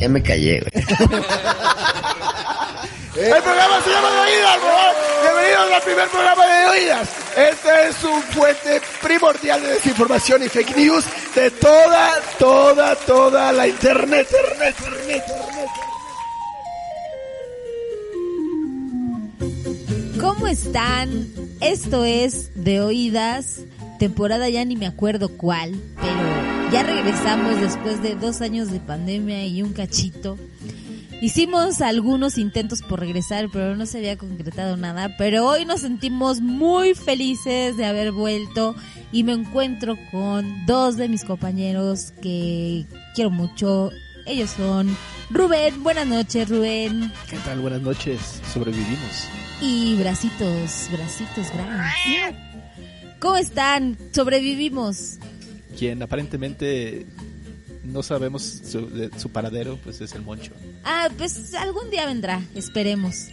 Ya me callé, güey. El programa se llama De Oídas, por favor. Bienvenidos al primer programa de Oídas. Este es un fuente primordial de desinformación y fake news de toda, toda, toda la internet. internet, internet, internet. ¿Cómo están? Esto es De Oídas, temporada ya ni me acuerdo cuál, pero ya regresamos después de dos años de pandemia y un cachito. Hicimos algunos intentos por regresar, pero no se había concretado nada. Pero hoy nos sentimos muy felices de haber vuelto y me encuentro con dos de mis compañeros que quiero mucho. Ellos son Rubén, buenas noches Rubén. ¿Qué tal? Buenas noches. Sobrevivimos. Y Bracitos, Bracitos Brown. ¿Cómo están? Sobrevivimos. Quien aparentemente no sabemos su, de, su paradero, pues es el Moncho. Ah, pues algún día vendrá, esperemos.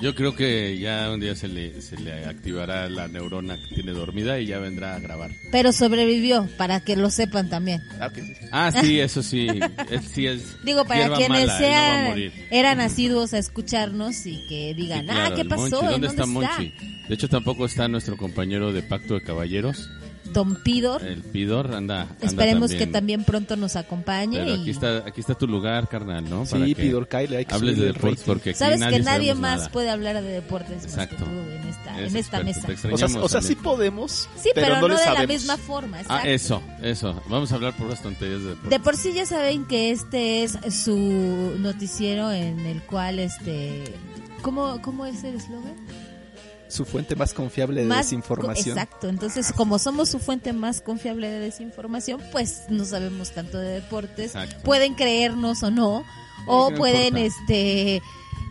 Yo creo que ya un día se le, se le activará la neurona que tiene dormida y ya vendrá a grabar. Pero sobrevivió, para que lo sepan también. Ah, okay, sí. ah sí, eso sí. es, sí es Digo, para quienes mala, sean, no eran asiduos a escucharnos y que digan, sí, claro, ah, ¿qué pasó? Monchi, ¿Dónde, ¿Dónde está Monchi? De hecho, tampoco está nuestro compañero de Pacto de Caballeros. Don Pidor. El Pidor anda. anda Esperemos también. que también pronto nos acompañe. Pero y... aquí está, aquí está tu lugar, carnal, ¿no? Para sí, Pidor, Kyle, hay que hables de deportes porque aquí Sabes nadie que nadie más nada. puede hablar de deportes Exacto. más que tú en esta, Es en esta experto, mesa. te O sea, o sea extrañamos, sí podemos, Sí, pero, no, de la misma forma. Ah, exacto. eso, eso. Vamos a hablar por las tonterías de deportes. De por sí ya saben que este es su noticiero en el cual este ¿Cómo, cómo es el eslogan? Su fuente más confiable de Más desinformación. Exacto, entonces como somos su fuente más confiable de desinformación, pues no sabemos tanto de deportes. Exacto. Pueden creernos o no, o no pueden importa. este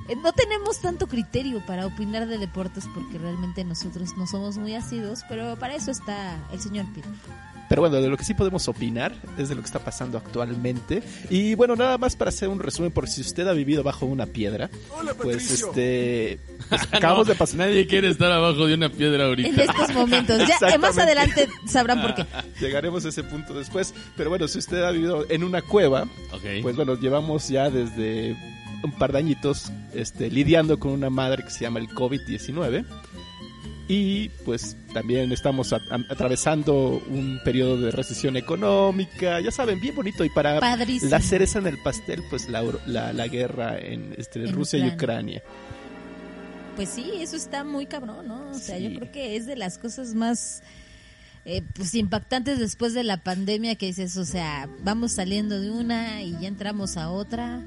eh, no tenemos tanto criterio para opinar de deportes porque realmente nosotros no somos muy asiduos, pero para eso está el señor Pito. Pero bueno, de lo que sí podemos opinar es de lo que está pasando actualmente. Y bueno, nada más para hacer un resumen, por si usted ha vivido bajo una piedra, pues este, pues, acabamos No, de pasar. Nadie quiere estar abajo de una piedra En ahorita. estos momentos, ya eh, más adelante sabrán por qué. Llegaremos a ese punto después. Pero bueno, si usted ha vivido en una cueva, Ok. pues bueno, llevamos ya desde un par de añitos este, lidiando con una madre que se llama el COVID-19. Y pues también estamos a- a- atravesando un periodo de recesión económica, ya saben, bien bonito. Y para Padrísimo. la cereza en el pastel, pues la, la, la guerra en, este, En Rusia y Ucrania. Pues sí, eso está muy cabrón, ¿no? O sea, yo creo que es de las cosas más eh, pues impactantes después de la pandemia que dices, o sea, vamos saliendo de una y ya entramos a otra.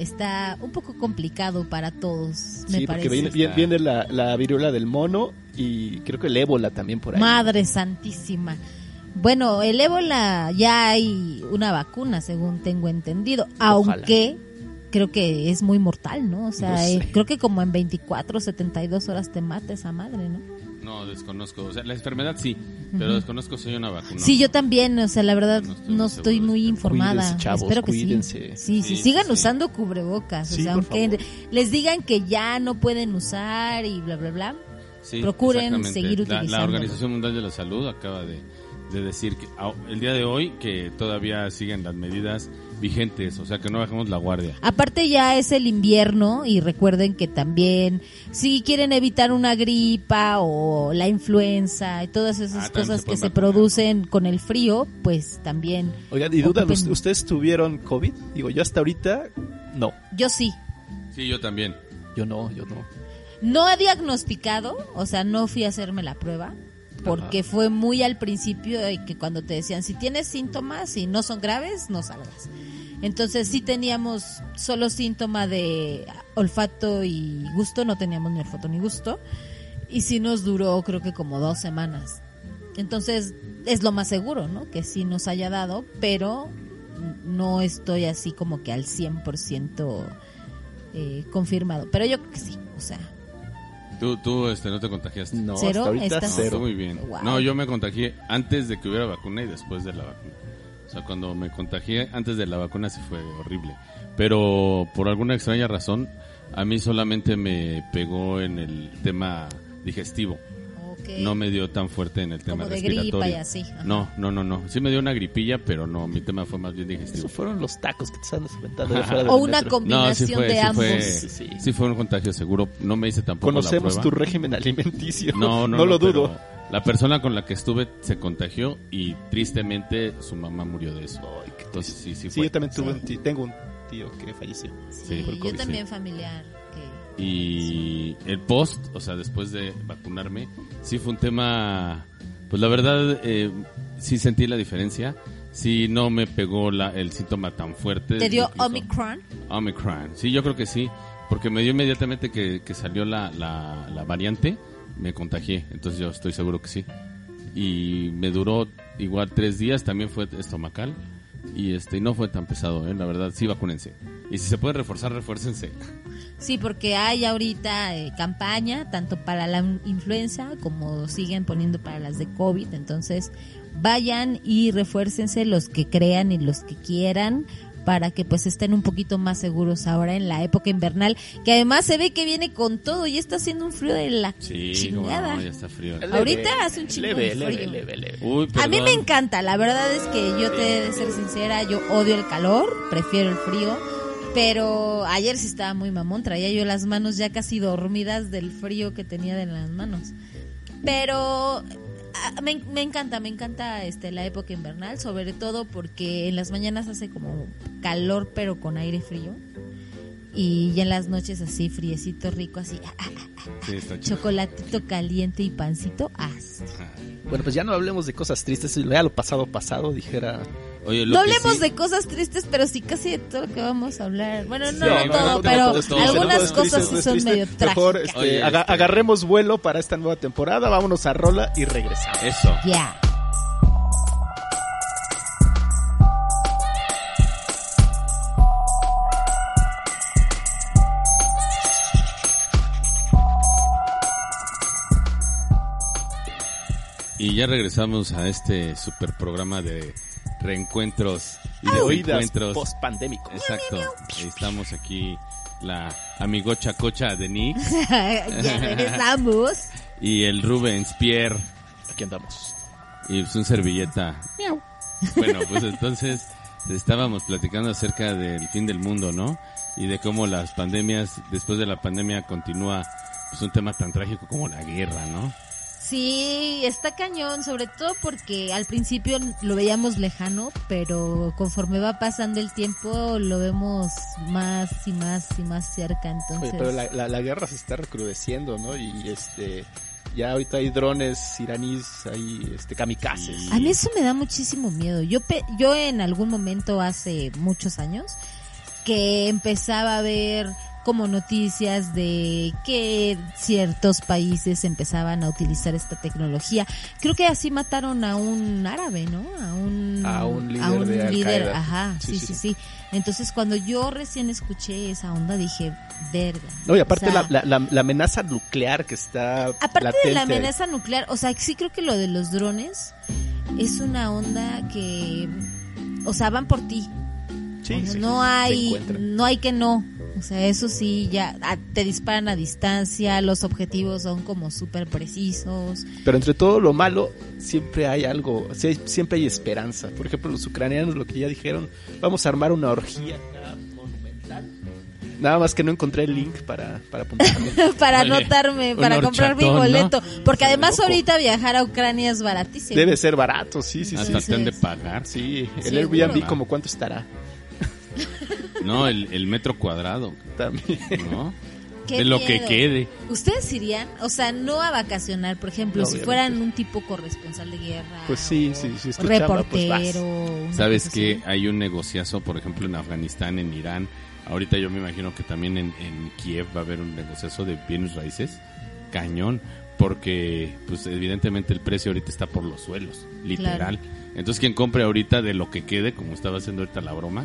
Está un poco complicado para todos, me Sí, porque parece. viene, viene- viene la, la viruela del mono y creo que el ébola también por ahí. Madre santísima. Bueno, el ébola ya hay una vacuna, según tengo entendido, aunque creo que es muy mortal, ¿no? O sea, No sé. eh, creo que como en 24, 72 horas te mata esa madre, ¿no? No, desconozco. O sea, la enfermedad sí, pero desconozco si hay una vacuna. Sí, yo también, o sea, la verdad No estoy no muy estoy seguro. muy informada. Cuídense, chavos, Espero que cuídense. sí. Sí, sí, Sí, sigan sí. usando cubrebocas, Sí, o sea, por aunque favor. les digan que ya no pueden usar y bla bla bla. Sí, procuren seguir La- utilizándolo. La, Organización Mundial de la Salud acaba de, de decir que el día de hoy que todavía siguen las medidas vigentes, o sea que no bajemos la guardia. Aparte ya es el invierno y recuerden que también si quieren evitar una gripa o la influenza y todas esas Ah, cosas se que se vacunar. producen con el frío, pues también. Oigan, y dudan, Ocupen- ¿ustedes tuvieron COVID? Digo, yo hasta ahorita, no. Yo sí. Sí, yo también. Yo no, yo no. No he diagnosticado, o sea, no fui a hacerme la prueba, porque fue muy al principio que cuando te decían, si tienes síntomas y no son graves, no salgas. Entonces sí teníamos solo síntoma de olfato y gusto, no teníamos ni olfato ni gusto, y sí nos duró creo que como dos semanas. Entonces es lo más seguro, ¿no? Que sí nos haya dado, pero no estoy así como que al 100% eh, confirmado. Pero yo creo que sí, o sea, Tú, tú este, no te contagiaste. No, ¿Cero? hasta ahorita ¿Estás- No, cero. muy bien. Wow. No, yo me contagié antes de que hubiera vacuna y después de la vacuna. O sea, cuando me contagié antes de la vacuna sí fue horrible. Pero por alguna extraña razón, a mí solamente me pegó en el tema digestivo. No me dio tan fuerte en el tema Como de respiratorio. gripa y así, ajá. No, no, no, no. Sí me dio una gripilla, pero no, mi tema fue más bien digestivo. Esos fueron los tacos que te estaban aventando de fuera O una metro. combinación No, sí fue, de sí ambos. fue, Sí, sí. sí fue un contagio seguro. No me hice tampoco Conocemos la tu prueba. régimen alimenticio. No, no, lo pero dudo. La persona con la que estuve se contagió y tristemente su mamá murió de eso. Ay, qué Entonces sí, sí Sí, fue. yo también tuve Sí. un tío, tengo un tío que falleció. Sí, por yo COVID, también sí. familiar. Y el post, o sea, después de vacunarme, sí fue un tema, pues la verdad, eh, sí sentí la diferencia. Sí, no me pegó la, el síntoma tan fuerte. ¿Te dio incluso- Omicron? Omicron. Sí, yo creo que sí, porque me dio inmediatamente que, que salió la, la, la variante, me contagié, entonces yo estoy seguro que sí. Y me duró igual tres días, también fue estomacal, y este no fue tan pesado, ¿eh? la verdad, sí, vacúnense. Y si se pueden reforzar, refuércense. Sí, porque hay ahorita eh, campaña tanto para la influenza como siguen poniendo para las de COVID. Entonces, vayan y refuércense los que crean y los que quieran para que pues estén un poquito más seguros ahora en la época invernal, que además se ve que viene con todo y está haciendo un frío de la Sí, chingada. no, ya está frío. Ahorita hace un chingo leve, de leve, frío. leve, leve. Uy, A mí me encanta, la verdad es que yo te he de ser sincera, yo odio el calor, prefiero el frío, pero ayer sí estaba muy mamón, traía yo las manos ya casi dormidas del frío que tenía en las manos. Pero ah, me, me encanta, me encanta este la época invernal, sobre todo porque en las mañanas hace como calor pero con aire frío. Y ya en las noches así, friecito, rico, así, ah, ah, ah, Sí, está chido. chocolatito caliente y pancito, ah, Bueno, pues ya no hablemos de cosas tristes, ya lo pasado pasado, dijera. Oye, lo No hablemos sí- de cosas tristes, pero sí casi de todo lo que vamos a hablar. Bueno, no Sí, todo, no, pero no, no, no, no, algunas no, cosas sí son medio Mejor trágicas. este, Oye, aga- este- agarremos vuelo para esta nueva temporada, vámonos a Rola y regresamos. Eso. Ya. Y ya regresamos a este super programa de reencuentros y de Oídas encuentros. post-pandémicos. Exacto. Estamos aquí la amigocha cocha ya regresamos. y el Rubens Pierre Aquí andamos. y pues un servilleta. Bueno, pues entonces estábamos platicando acerca del fin del mundo, ¿no? Y de cómo las pandemias, después de la pandemia continúa pues un tema tan trágico como la guerra, ¿no? Sí, está cañón, sobre todo porque al principio lo veíamos lejano, pero conforme va pasando el tiempo lo vemos más y más y más cerca. Entonces, Oye, pero la, la- la guerra se está recrudeciendo, ¿no? Y este ya ahorita hay drones iraníes, hay este kamikazes. A mí eso me da muchísimo miedo. Yo, pe- yo en algún momento hace muchos años que empezaba a ver como noticias de que ciertos países empezaban a utilizar esta tecnología. Creo que así mataron a un árabe, ¿no? A un, A un líder de Al líder, ajá, Sí, sí sí, sí, sí. sí, Entonces cuando yo recién escuché esa onda dije, verga. No, y aparte O sea, la, la- amenaza nuclear que está Aparte de la amenaza nuclear, o sea, sí creo que lo de los drones es una onda que, o sea, van por ti. Sí, O sea, sí, no hay, no hay que no. O sea, eso sí, ya ah, te disparan a distancia, los objetivos son como súper precisos. Pero entre todo lo malo, siempre hay algo, sí siempre hay esperanza. Por ejemplo, los ucranianos lo que ya dijeron, vamos a armar una orgía acá monumental. Nada más que no encontré el link para, para apuntarme. para Oye, anotarme, un para comprar mi boleto. Porque además loco. ahorita viajar a Ucrania es baratísimo. Debe ser barato, sí, sí, sí. Hasta sí, te han de sí. pagar. Sí, el Seguro. Airbnb como cuánto estará No, el, el metro cuadrado, también. ¿no? Qué de lo que quede. ¿Ustedes irían? O sea, no a vacacionar, por ejemplo, No, si fueran un tipo corresponsal de guerra. Pues sí, sí, sí, es tu chamba, pues vas. reportero. una Sabes que hay un negociazo, por ejemplo, en Afganistán, en Irán. Ahorita yo me imagino que también en, en Kiev va a haber un negociazo de bienes raíces. Cañón. Porque, pues, evidentemente el precio ahorita está por los suelos. Literal. Entonces, quien compre ahorita de lo que quede, como estaba haciendo ahorita la broma,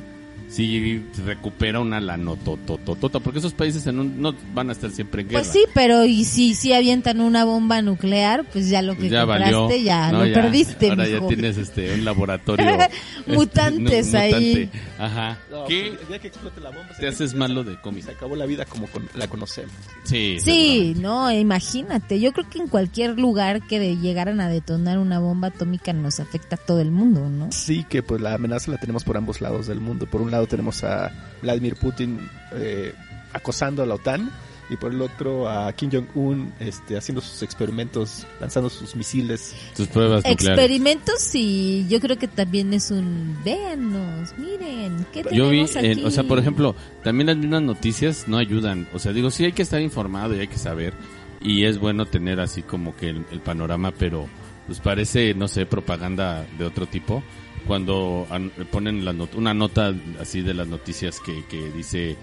sí recupera una lanotototota, porque esos países en un- no van a estar siempre en guerra. Pues sí, pero y si si avientan una bomba nuclear, pues ya lo que Pues ya compraste valió. ya No, lo perdiste, Ahora mijo. ya tienes este un laboratorio Mutantes este, ahí. Ajá. No, ¿Qué pues, el día que explote la bomba, te haces malo de cómic? Se acabó la vida como con- la conocemos. Sí. Sí, no, imagínate. Yo creo que en cualquier lugar que de- llegaran a detonar una bomba atómica nos afecta a todo el mundo, ¿no? Sí, que pues la amenaza la tenemos por ambos lados del mundo. Por un lado tenemos a Vladimir Putin eh, acosando a la OTAN y por el otro a Kim Jong-un este, haciendo sus experimentos, lanzando sus misiles. Tus pruebas nucleares. Experimentos y yo creo que también es un véanos, miren, ¿qué Yo vi, tenemos en- aquí? o sea, por ejemplo, también las mismas noticias no ayudan. O sea, digo, sí hay que estar informado y hay que saber. Y es bueno tener así como que el, el panorama, pero pues parece, no sé, propaganda de otro tipo. Cuando an- ponen la not- una nota así de las noticias que, que dice,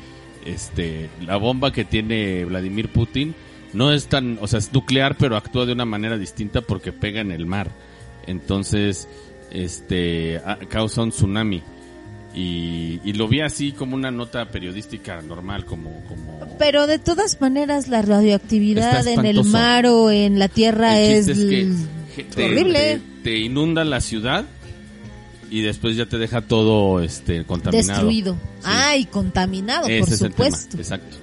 este, la bomba que tiene Vladimir Putin no es tan, o sea, es nuclear, pero actúa de una manera distinta porque pega en el mar. Entonces, este, causa un tsunami. Y, y lo vi así como una nota periodística normal, como... como Pero de todas maneras la radioactividad en el mar o en la tierra el es, es que l- je- te, horrible. te- te inunda la ciudad y después ya te deja todo este contaminado. destruido. Sí. Ah, y contaminado, Ese por es el tema, supuesto. exacto.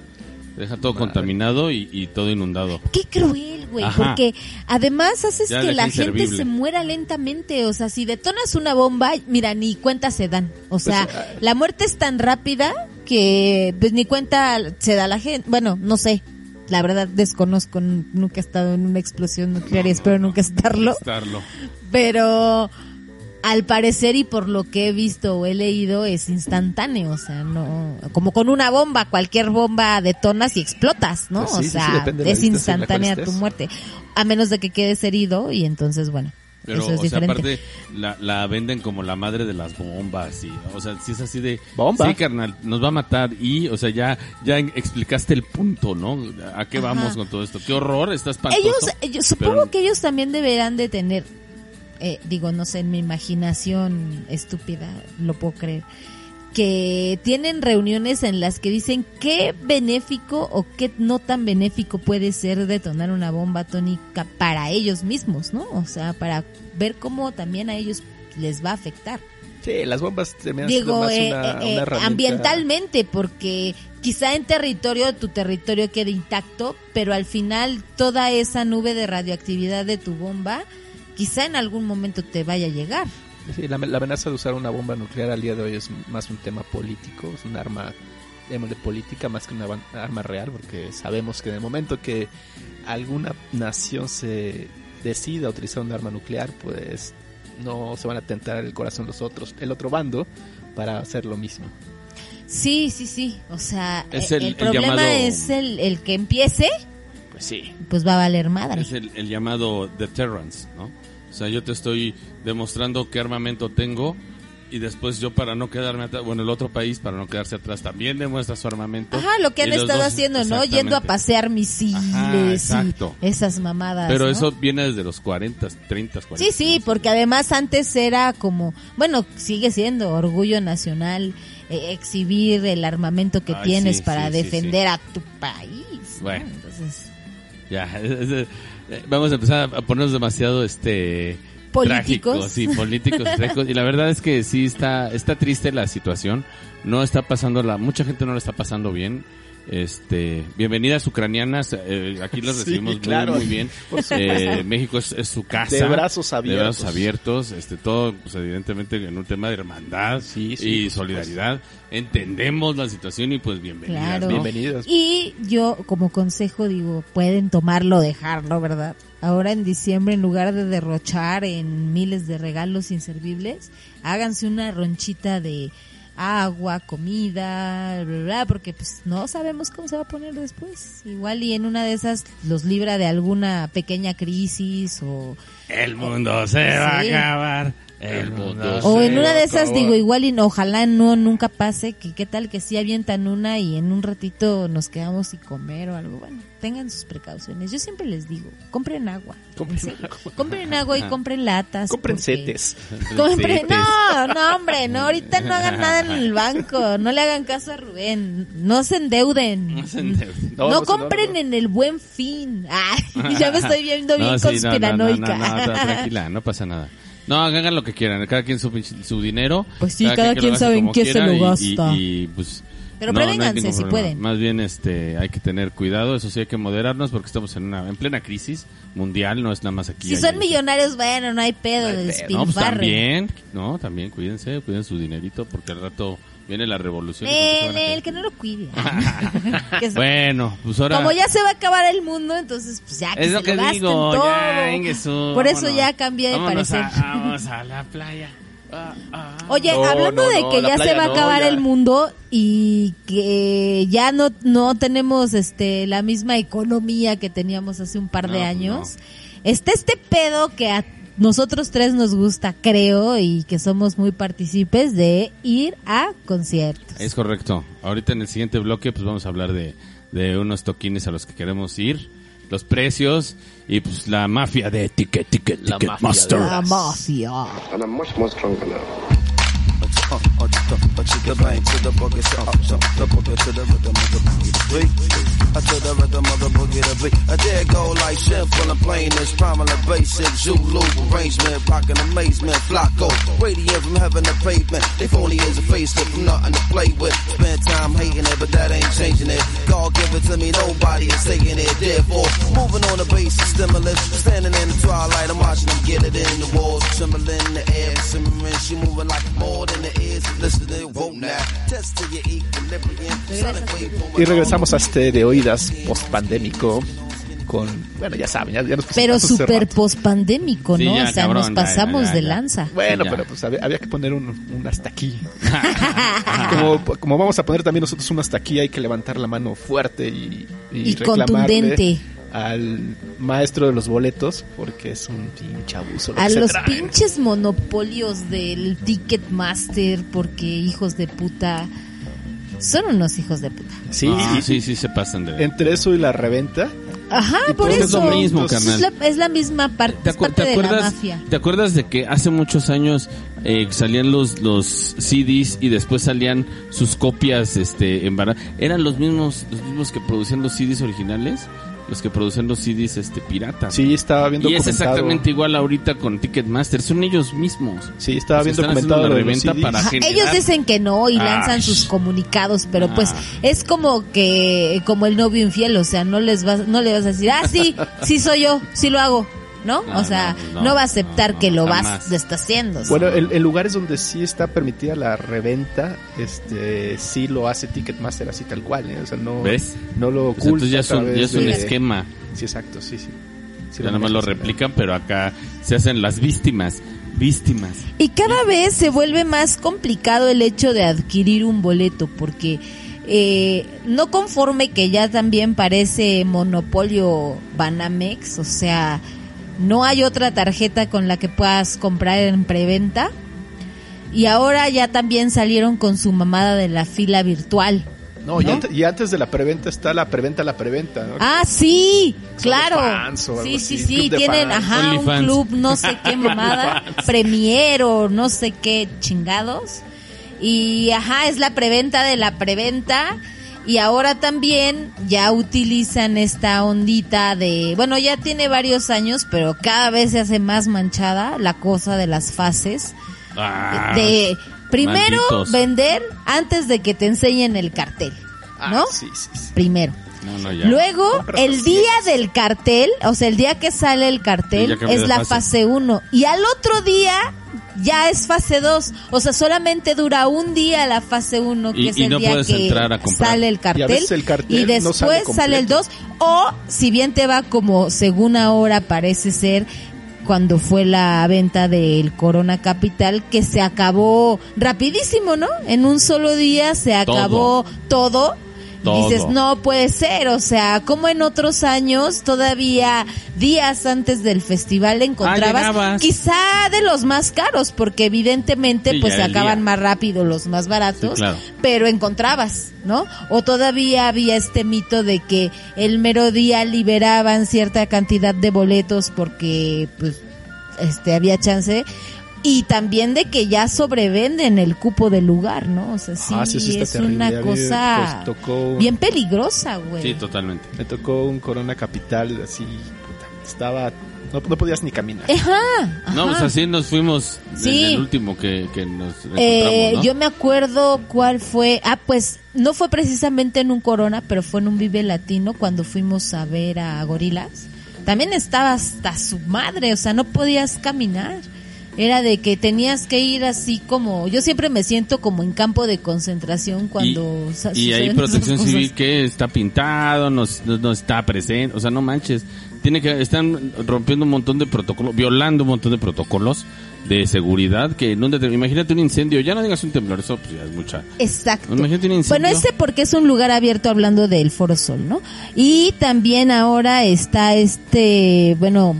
Te deja todo contaminado y, y todo inundado. Qué cruel, güey, porque además haces Ya que la gente se muera lentamente, o sea, si detonas una bomba, mira, ni cuenta se dan. O sea, ah, la muerte es tan rápida que pues ni cuenta se da la gente. Bueno, no sé. La verdad desconozco, nunca he estado en una explosión nuclear y espero nunca estarlo. Estarlo. Pero al parecer y por lo que he visto o he leído es instantáneo, o sea, no como con una bomba, cualquier bomba detonas y explotas, ¿no? Pues sí, o sí, sí, sea, es instantánea tu muerte, a menos de que quedes herido y entonces bueno, Pero, eso es o sea, diferente. aparte, la, la venden como la madre de las bombas. Y, o sea, si es así de. ¿Bomba? Sí, carnal, nos va a matar. Y, o sea, ya, ya explicaste el punto, ¿no? ¿A qué Ajá. vamos con todo esto? Qué horror, está espantoso. ellos, ellos- supongo pero- que ellos también deberán de tener, eh, digo, no sé, en mi imaginación estúpida, lo puedo creer, que tienen reuniones en las que dicen qué benéfico o qué no tan benéfico puede ser detonar una bomba atómica para ellos mismos, ¿no? O sea, para ver cómo también a ellos les va a afectar. Sí, las bombas terminan Digo, más eh, una, eh, una eh, ambientalmente, porque quizá en territorio, tu territorio quede intacto, pero al final toda esa nube de radioactividad de tu bomba, quizá en algún momento te vaya a llegar. Sí, la, la amenaza de usar una bomba nuclear al día de hoy es más un tema político, es un arma de política más que una arma real, porque sabemos que en el momento que alguna nación se decida utilizar un arma nuclear, pues no se van a tentar el corazón los otros, el otro bando, para hacer lo mismo. Sí, sí, sí. O sea, Es eh, el- el, el problema llamado- es el, el que empiece, Pues sí. pues va a valer madre. Es el, el llamado deterrence, ¿no? O sea, yo te estoy demostrando qué armamento tengo y después yo para no quedarme atrás, bueno, el otro país para no quedarse atrás también demuestra su armamento. Ajá, lo que han estado dos- haciendo, ¿no? Yendo a pasear misiles Ajá, y esas mamadas. Pero ¿no? eso viene desde los 40, 30, 40. Sí, sí, porque además antes era como, bueno, sigue siendo orgullo nacional eh, exhibir el armamento que Ay, tienes sí, para sí, sí, defender a tu país. ¿no? Bueno. Entonces, Ya, vamos a empezar a ponernos demasiado este Políticos. trágicos, sí, políticos, trágicos. y la verdad es que sí está está triste la situación. No está pasando la mucha gente no la está pasando bien. Este, bienvenidas ucranianas, eh, aquí las recibimos muy, claro. muy bien. Eh, México es, es su casa. De brazos abiertos. De brazos abiertos, este, todo, pues, evidentemente en un tema de hermandad Sí, sí, y solidaridad. Entendemos la situación y pues bienvenidas, Claro. ¿no? Bienvenidos. Y yo como consejo digo, pueden tomarlo o dejarlo, ¿verdad? Ahora en diciembre, en lugar de derrochar en miles de regalos inservibles, háganse una ronchita de agua, comida, bla, bla, porque pues no sabemos cómo se va a poner después. Igual y en una de esas los libra de alguna pequeña crisis o... El mundo se va a acabar. El O en una de esas, digo, igual y no, ojalá no nunca pase, que qué tal que sí avientan una y en un ratito nos quedamos y comer o algo. Bueno, tengan sus precauciones. Yo siempre les digo, compren agua. Compren En serio. Compren agua y compren latas. Compren porque- setes. Compren, no, no, hombre, no, ahorita no hagan nada en el banco, no le hagan caso a Rubén, no se endeuden. No se endeuden. No, No, no se- compren no, no. en el buen fin. Ay, ya me estoy viendo bien No, sí, no, no, conspiranoica. No, no, no, no, tranquila, no pasa nada. No, hagan lo que quieran, cada quien su, su dinero. Pues sí, cada quien sabe en qué se lo gasta. Y, y, pues, Pero no, prevénganse si pueden. Más bien este, hay que tener cuidado, eso sí hay que moderarnos porque estamos en una en plena crisis mundial, no es nada más aquí. Si son millonarios, bueno, no hay pedo, No hay pedo. No, pues también, no, también cuídense, cuiden su dinerito porque al rato viene la revolución. y ¿con qué se Nel, van a Nel, quedar? que no lo cuide. Que se- Bueno, pues ahora... Como ya se va a acabar el mundo, entonces pues ya que es se lo que gasten digo, todo. ya, Por eso vámonos. ya cambié de Vámonos parecer. a- vamos a la playa. Ah, ah. Oye, No, hablando no, de no, que la ya se playa va a no, acabar ya. el mundo y que ya no no tenemos este la misma economía que teníamos hace un par No, de pues años. Está este pedo que a nosotros tres nos gusta, creo, y que somos muy partícipes de ir a conciertos. Es correcto. Ahorita en el siguiente bloque pues vamos a hablar de, de unos toquines a los que queremos ir, los precios y pues la mafia de Ticket Ticket La Ticket mafia Master. de La mafia. And I'm stronger now. The bang to the boogie, so up, so the boogie to the rhythm of the boogie to beat. Uh, to the rhythm of the boogie to beat. I dare go like simple and plain as prominent basic Zulu arrangement, rockin' amazement, flocko, radiant from heaven to pavement. They phony is a facelift from nothing to play with. Spend time hating it, but that ain't changing it. God give it to me, nobody is taking it. Therefore, moving on the basic stimulus, standing in the twilight, I'm watching them get it in the walls, trembling in the air, simmering. She moving like more than the ears. Y regresamos a este de oídas post-pandémico con, bueno, ya saben, ya, ya nos Pero rato. pospandémico, Sí, ¿no? ya, o sea, cabrón, nos pasamos ya, ya, de lanza. Bueno, pero pues había, había que poner un, un hasta aquí. como, como vamos a poner también nosotros un hasta aquí, hay que levantar la mano fuerte y, Y reclamarle contundente. Al maestro de los boletos, porque es un pinche abuso. lo A los pinches monopolios del Ticketmaster, porque hijos de puta. Son unos hijos de puta. Sí, Ah, y- sí, sí se pasan de... entre eso y la reventa. Ajá, Y por eso. es lo mismo, Es carnal. la, es la misma parte, ¿Te, es acu- parte te de la mafia. ¿Te acuerdas de que hace muchos años eh, salían los los CDs y después salían sus copias este en eran los mismos los mismos que producían los CDs originales, los que producían los CDs este piratas? Sí, estaba bien y es exactamente igual ahorita con Ticketmaster, son ellos mismos. Sí, estaba O sea, bien están documentado haciendo lo una de los reventa CDs. para generar- ellos dicen que no y Ah, lanzan sus comunicados, pero pues Ah. es como que como el novio infiel, o sea, no les vas no le vas a decir, "Ah, sí, sí soy yo, sí lo hago." ¿No? No, o sea, no, no, no, va a aceptar no, que lo vas jamás. lo está haciendo. Bueno, en, en lugares donde sí está permitida la reventa, este sí lo hace Ticketmaster así tal cual, ¿eh? o sea, no, ¿Ves? no lo Pues oculta entonces ya es un, ya es un de- esquema. Sí, exacto, sí, sí. Sí, ya nada más lo replican, pero acá se hacen las víctimas. Víctimas. Y cada vez se vuelve más complicado el hecho de adquirir un boleto, porque eh, no conforme que ya también parece monopolio Banamex, o sea, no hay otra tarjeta con la que puedas comprar en preventa. Y ahora ya también salieron con su mamada de la fila virtual. No, Y, antes de la preventa está la preventa, la preventa. ¿no? Ah, sí, claro. los fans o algo sí, sí, así, sí, tienen, fans. ajá, un club, no sé qué mamada, premier o no sé qué chingados. Y ajá, es la preventa de la preventa. Y ahora también ya utilizan esta ondita de, bueno, ya tiene varios años, pero cada vez se hace más manchada la cosa de las fases. Ah, de primero malditos. vender antes de que te enseñen el cartel, Ah, ¿no? sí, sí, sí. Primero. no, no, ya. Luego, Compras el día del cartel, o sea, el día que sale el cartel, es la fase. fase 1. Y al otro día ya es fase 2. O sea, solamente dura un día la fase 1, que Y- es y el no día que sale el Y a cartel. veces el cartel y no después sale sale el completo. 2. O, si bien te va como según ahora parece ser cuando fue la venta del Corona Capital, que se acabó rapidísimo, ¿no? En un solo día se acabó todo. Todo. Dices, no puede ser, o sea, como en otros años, todavía días antes del festival encontrabas, quizá de los más caros, porque evidentemente Sí, pues se acaban día. más rápido los más baratos, Sí, claro. pero encontrabas, ¿no? O todavía había este mito de que el mero día liberaban cierta cantidad de boletos porque pues este había chance y también de que ya sobrevenden el cupo del lugar, ¿no? O sea, sí, Ah, sí, es terrible. una mí, cosa pues, tocó- bien peligrosa, güey. Sí, totalmente. Me tocó un Corona Capital así, puta, estaba, no, no podías ni caminar. Ajá, No, ajá. pues así nos fuimos Sí. en el último que, que nos Eh, encontramos, ¿no? Yo me acuerdo cuál fue. Ah, pues no fue precisamente en un Corona, pero fue en un Vive Latino cuando fuimos a ver a Gorilas. También estaba hasta su madre, o sea, no podías caminar. Era de que tenías que ir así como. Yo siempre me siento como en campo de concentración cuando. y, sa- y ahí Protección Civil que está pintado, no, no- está presente, o sea, no manches. Tiene que están rompiendo un montón de protocolos, violando un montón de protocolos de seguridad que en un determin- imagínate un incendio, ya no digas un temblor, eso pues ya es mucha. Exacto. Imagínate un incendio. Bueno, ese porque es un lugar abierto hablando del Foro Sol, ¿no? Y también ahora está este, bueno,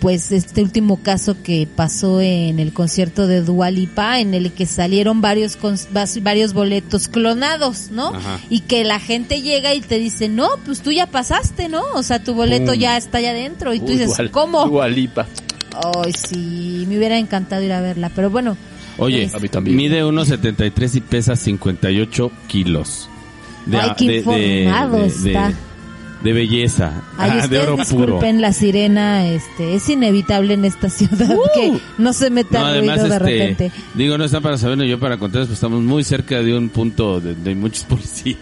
pues este último caso que pasó en el concierto de Dualipa, en el que salieron varios varios boletos clonados, ¿no? Ajá. Y que la gente llega y te dice, no, pues tú ya pasaste, ¿no? O sea, tu boleto ya está allá adentro. Y tú dices, Dual- ¿cómo? Dualipa. Ay, sí, me hubiera encantado ir a verla, pero bueno. Oye, Es- A mí también. mide 1.73 y pesa 58 kilos. Ay, qué informado está. De belleza, Ay, ah, de oro puro. disculpen la sirena, este, es inevitable en esta ciudad que no se meta No, ruido además, de este, repente. digo, no está para saberlo yo para contarles, pues estamos muy cerca de un punto de, de muchos policías.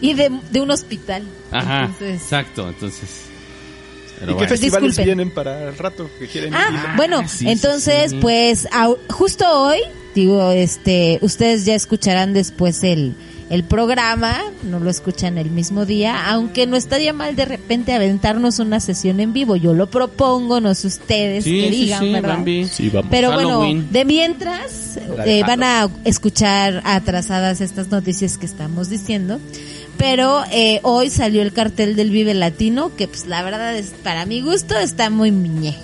Y de, de un hospital. Ajá, Entonces- exacto, entonces. ¿Y qué bueno. festivales Disculpen. vienen para el rato que quieren ir? Ah, bueno, sí, entonces, sí. pues, justo hoy, digo, este, ustedes ya escucharán después el, el programa, no lo escuchan el mismo día, aunque no estaría mal de repente aventarnos una sesión en vivo. Yo lo propongo, no sé ustedes Sí, que digan, sí, ¿verdad? Bambi. Sí, vamos. Pero Halloween. bueno, de mientras eh, van a escuchar atrasadas estas noticias que estamos diciendo. Pero eh, hoy salió el cartel del Vive Latino, que pues la verdad es, para mi gusto, está muy miñe,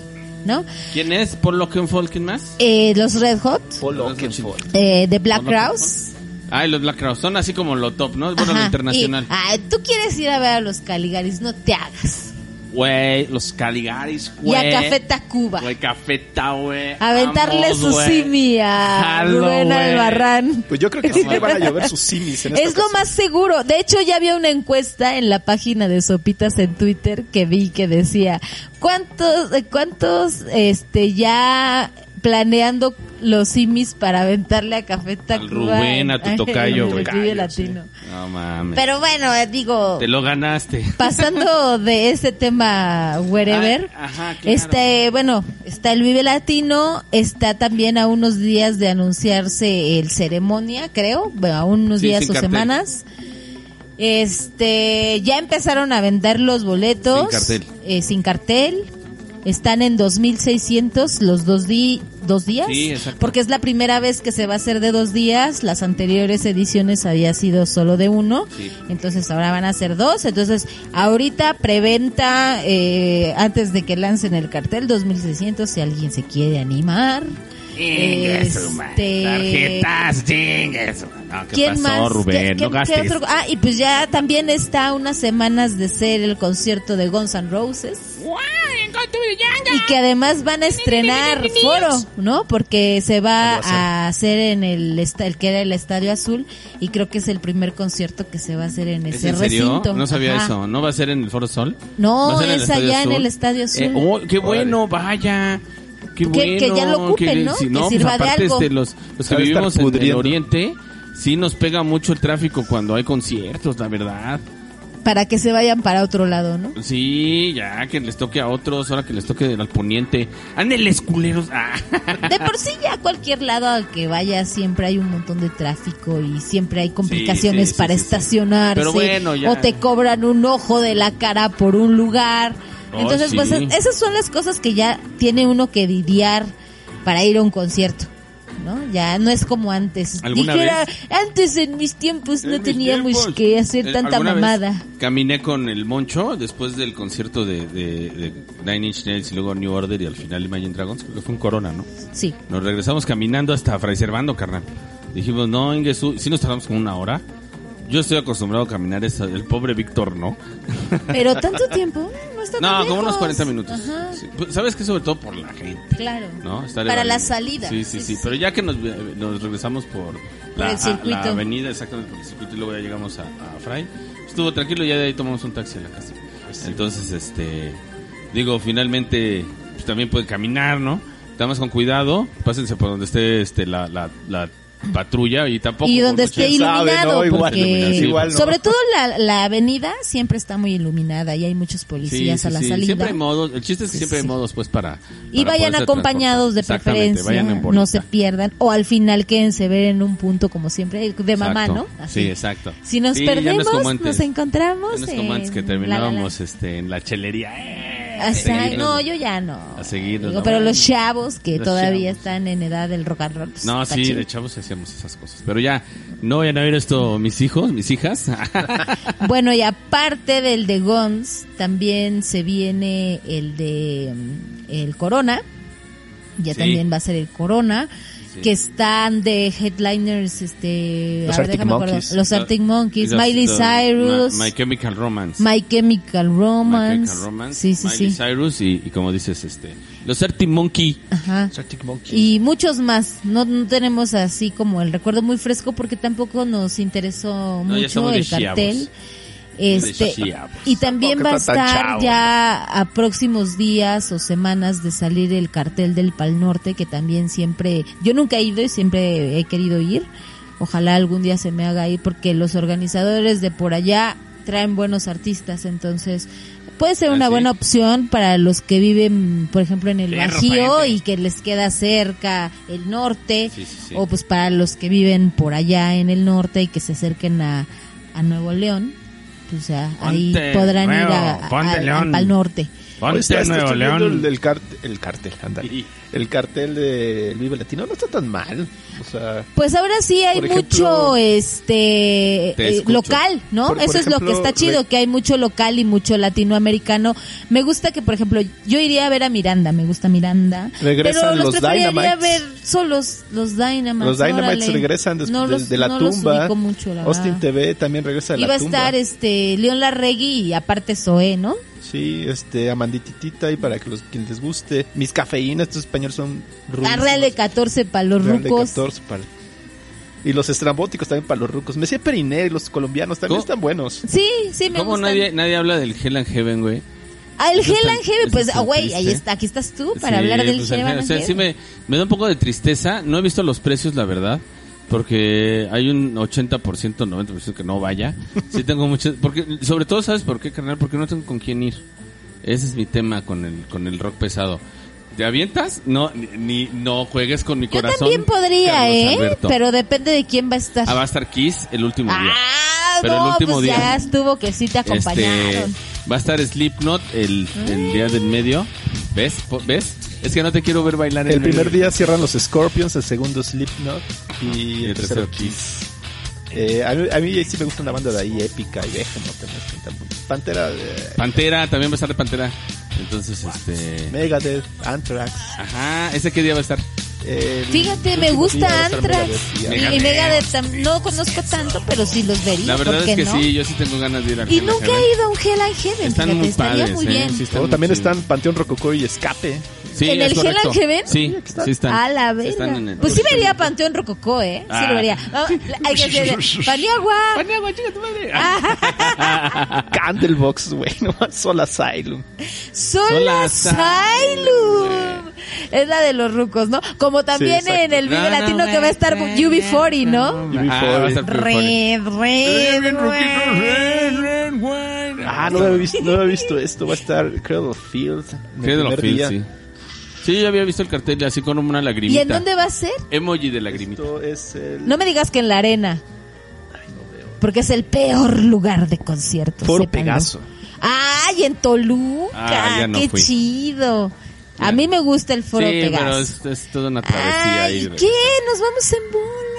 ¿no? ¿Quién es? ¿Por lo que enfolquen más? Eh, los Red Hot, Paul Los Oakenfold. eh, de Black Paul Crowes. Ah, y los Black Crowes son así como lo top, ¿no? Bueno, lo internacional. y, ah, tú quieres ir a ver a los Caligaris, no te hagas. Güey, los Caligaris, Y güey. a Café Tacuba. Güey, Cafeta, güey. Aventarle Vamos, su simi a Rubén güey. Albarrán. Pues yo creo que sí le van a llover sus simis en esta Es lo ocasión. más seguro. De hecho, ya había una encuesta en la página de Sopitas en Twitter que vi que decía, ¿cuántos, cuántos, este, ya planeando los simis para aventarle a Café Al Tacuba? Rubén, a tu tocayo, güey. Latino. No mames. Pero bueno, eh, digo, Te lo ganaste. pasando de ese tema wherever, Ah, ajá, claro. este, bueno, está el Vive Latino, está también a unos días de anunciarse el ceremonia, creo, bueno, a unos Sí, días o cartel. semanas. Este, ya empezaron a vender los boletos Sin cartel. eh, sin cartel. Están en 2600 los dos, di dos días. Sí. Porque es la primera vez que se va a hacer de dos días. Las anteriores ediciones había sido solo de uno. Sí. Entonces ahora van a ser dos. Entonces ahorita preventa eh, antes de que lancen el cartel 2600 si alguien se quiere animar. Este, Tarjetas, chingue su madre. No, ¿qué ¿Quién pasó, más? Rubén? ¿Qué- no qué- qué gastes. otro? Ah, y pues ya también está unas semanas de ser el concierto de Guns N' Roses. Y que además van a estrenar foro, ¿no? Porque se va ¿Cuándo va a hacer en el, esta- el que era el Estadio Azul y creo que es el primer concierto que se va a hacer en ¿Es ese en serio? recinto. No sabía Ajá. eso. ¿No va a ser en el Foro Sol? No, ¿Va a ser en el es allá en Azul? el Estadio Azul. Eh, oh, qué bueno, vaya. Qué Que- bueno. que ya lo ocupen, ¿no? si Que pues sirva de aparte, algo. este, los, los que vivimos en el oriente, sí nos pega mucho el tráfico cuando hay conciertos, la verdad. Para que se vayan para otro lado, ¿no? Sí, ya que les toque a otros, ahora que les toque al poniente. Ándeles, culeros. Ah. De por sí ya a cualquier lado al que vayas siempre hay un montón de tráfico y siempre hay complicaciones sí, sí, para sí, sí. estacionarse Pero bueno, ya. o te cobran un ojo de la cara por un lugar. Oh, Entonces, sí. pues esas son las cosas que ya tiene uno que lidiar para ir a un concierto. ¿no? Ya no es como antes. ¿Alguna Dijera, vez? antes en mis tiempos En no mis teníamos tiempos. que hacer Eh, tanta ¿alguna vez mamada. Caminé con el Moncho después del concierto de, de, de Nine Inch Nails y luego New Order y al final Imagine Dragons, creo que fue un Corona, ¿no? Sí. Nos regresamos caminando hasta Fray Servando, carnal. Dijimos, no, Ingesu, si nos tardamos como una hora. Yo estoy acostumbrado a caminar, esa- el pobre Víctor no. Pero tanto tiempo, no está tan No, como unos lejos. 40 minutos. Ajá, Sí, pues, ¿Sabes que Sobre todo por la gente. claro. ¿no? Estar Para la salida. Sí, sí, sí. Pero ya que nos, nos regresamos por, la, el circuito. la avenida, exactamente por el circuito, y luego ya llegamos a, a Fray, estuvo tranquilo, ya de ahí tomamos un taxi a la casa. Entonces, este, digo, finalmente, pues, también pueden caminar, ¿no? Nada más con cuidado, pásense por donde esté este, la, la, la patrulla y tampoco... Y donde esté sabe, iluminado, ¿no? Igual, porque iluminación. Igual, ¿no? sobre todo la, la avenida siempre está muy iluminada y hay muchos policías sí, a la sí. salida. Siempre hay modos, el chiste es que siempre hay modos pues para... Y para vayan acompañados de preferencia, vayan no se pierdan. O al final quédense ver en un punto como siempre, de mamá, Exacto. ¿no? Sí, exacto. Si nos perdemos, nos encontramos. Como antes que la, la, terminábamos este, en la chelería. ¡eh! No, yo ya no. A seguirnos, Digo, ¿no? pero los chavos que Los todavía chavos. están en edad del rock and roll. pues, No, sí, chido. de chavos hacíamos esas cosas. Pero ya, no vayan a ver esto mis hijos, mis hijas. Bueno, y aparte del de Guns, también se viene el de mm, el Corona. Ya Sí. también va a ser el Corona. Sí. Que están de headliners, este, Los a ver, Arctic déjame acuerdo. Monkeys. Los Arctic Monkeys, Los- Miley los- Cyrus, Ma- My Chemical Romance. My Chemical My Romance. Chemical Romance. Sí, sí, Miley sí. Cyrus y, y como dices, este, los Arctic Monkey. Ajá. Arctic Monkey. Y muchos más. No, no tenemos así como el recuerdo muy fresco porque tampoco nos interesó No, mucho el cartel. chiavos. Este, chiavos. y también va a estar ya a próximos días o semanas de salir el cartel del Pal Norte que también siempre yo nunca he ido y siempre he querido ir. Ojalá algún día se me haga ir porque los organizadores de por allá traen buenos artistas, entonces puede ser ¿Ah, una buena opción para los que viven, por ejemplo, en el Bajío y que les queda cerca el norte, Sí, sí, sí. o pues para los que viven por allá en el norte y que se acerquen a, a Nuevo León, pues ya ahí Ponte podrán ir a, a- al Norte. Ponte Está- está- Nuevo León. El, el, cart- el cartel, anda. Sí. El cartel de Vive Latino no está tan mal. O sea, Pues ahora sí hay ejemplo, mucho este Te eh, local, ¿no? Por- por Eso es lo que está chido, que hay mucho local y mucho latinoamericano. Me gusta que, por ejemplo, yo iría a ver a Miranda, me gusta Miranda. Regresan pero los, los preferiría ver solos, los Dynamites. los Dynamites órale. regresan después No de, los- de la no tumba. mucho, la Austin verdad. TV también regresa de Iba la a tumba. estar este León Larregui y aparte Zoé, ¿no? Sí, este, Amandititita y para que los quien les guste. Mis cafeínas, estos españoles son A rudos. Real de 14 para los Real de rucos. 14 para- Y los estrambóticos también para los rucos. Me decía Periné y los colombianos también ¿Cómo? están buenos. Sí, sí, me ¿Cómo gustan. nadie, nadie habla del Hell and Heaven, güey? Ah, el Hell and Heaven, pues, güey, ahí está, aquí estás tú para Sí, hablar del pues, Hell el- and o sea, sí Heaven. me, me da un poco de tristeza. No he visto los precios, la verdad. Porque hay un 80%, 90% que no vaya. Sí tengo mucho... Porque, sobre todo, ¿sabes por qué, carnal? Porque no tengo con quién ir. Ese es mi tema con el, con el rock pesado. ¿Te avientas? No, ni, ni- no juegues con mi Yo corazón. también podría, Carlos ¿eh? Alberto. Pero depende de quién va a estar. Ah, va a estar Kiss el último día. Ah, Pero el último pues día. ya estuvo que sí te Este, acompañaron. va a estar Slipknot el, el día del medio. ¿Ves? ¿Ves? Es que no te quiero ver bailar en El primer día cierran los Scorpions, el segundo Slipknot y el, el tercero tercero Kiss. Eh, a, mí, a mí sí me gusta una banda de ahí épica y Behemoth también. Pantera, eh, Pantera, también va a estar de Pantera. Entonces, este... Megadeth, Anthrax. Ajá, ¿ese qué día va a estar? el Fíjate, me gusta a Anthrax. Megadeth y Megadeth. y Megadeth tam- no conozco tanto, pero sí los vería. La verdad ¿por qué es que no? sí, yo sí tengo ganas de ir al Y nunca he ido a un Hell and Heaven. Están fíjate, muy estaría padres, muy ¿eh? bien. Sí, están Luego muy también están Panteón Rococó y Escape. Sí, ¿En el Hell and. Heaven? Sí, sí están. A la Sí están en verga. el- Pues sí vería Panteón Rococó, ¿eh? Sí Ah. lo vería. Vamos, Hay que decirle, Paniagua. Paniagua, chica tu madre. Candlebox, güey, no Soul Asylum. Soul Asylum. Es la de los rucos, ¿no? Como también Sí, en el video latino que va a estar UB40, ¿no? Ah, va a estar UB40. Red, red, red. Ah, no había visto, no había visto esto. Va a estar Cradle Field. en el Cradle of Field, día. sí. Sí, yo había visto el cartel así con una ¿Y lagrimita. en dónde va a ser? Emoji de lagrimita. Esto es el No me digas que en la arena. Porque es el peor lugar de conciertos. Foro sépanlo. Pegaso. ¡Ay, en Toluca! Ah, ya no ¡Qué fui. chido! A mí me gusta el foro sí, pero Pegaso. es, es toda una travesía Ay, ahí. ¿qué? Nos vamos en bola.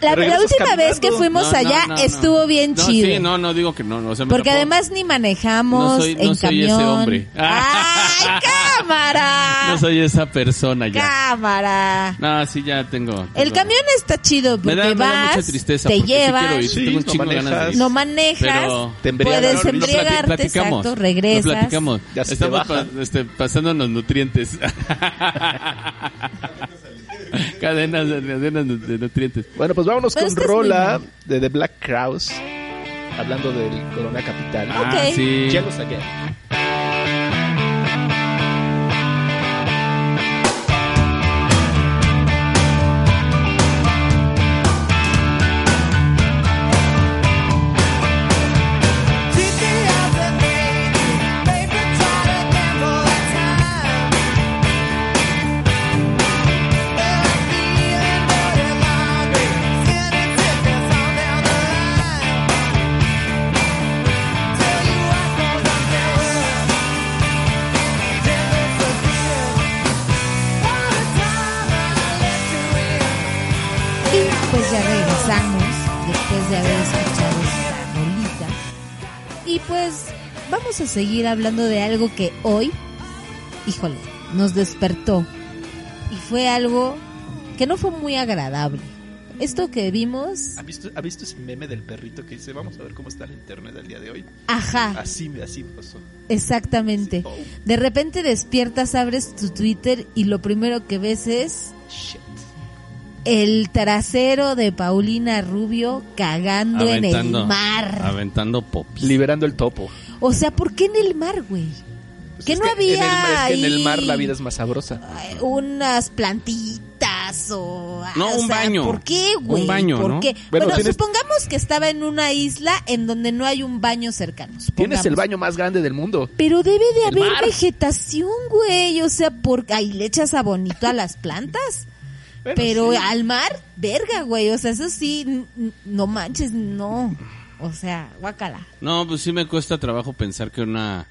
La, última vez que fuimos No, allá no, no. estuvo bien No, chido. Sí, no, no digo que no. o sea, Porque además ni manejamos No soy- no en soy ese camión. hombre. ¡Ay, cámara! No soy esa persona ya. ¡Cámara! No, sí, ya tengo. El tengo- camión está chido me porque da, me da vas, mucha tristeza. te sí llevas, Sí, tengo un no chingo de ganas de manejas. ir. no manejas, Pero- Te embriagas. puedes Lo embriagarte, platicamos, exacto, lo regresas. platicamos. Ya se te Estamos pa- este, pasándonos nutrientes. cadenas, de, cadenas de nutrientes. Bueno, pues vámonos Pero con este Rola de The Black Crowes. Hablando del Corona Capital. Ok. Ah, sí. Jealous Again. Seguir hablando de algo que hoy, híjole, nos despertó. Y fue algo que no fue muy agradable. Esto que vimos, ¿Ha visto, ¿Ha visto ese meme del perrito que dice, vamos a ver cómo está el internet el día de hoy? ajá, Así, así pasó. exactamente. Oh, De repente despiertas, abres tu Twitter y lo primero que ves es shit. el trasero de Paulina Rubio cagando en el mar. aventando popis. Liberando el topo. O sea, ¿por qué en el mar, güey? Pues Que no había el, es que en el mar la vida es más sabrosa. Unas plantitas o... No, o un sea, baño. ¿Por qué, güey? Un baño, ¿Por ¿no? qué? Bueno, Bueno, tienes- supongamos que estaba en una isla en donde no hay un baño cercano. Tienes supongamos. el baño más grande del mundo. Pero debe de haber mar. vegetación, güey. O sea, porque ahí le echas abonito a las plantas. Bueno, Pero sí. al mar, verga, güey. O sea, eso sí, no manches, no. O sea, guácala. No, pues sí me cuesta trabajo pensar que una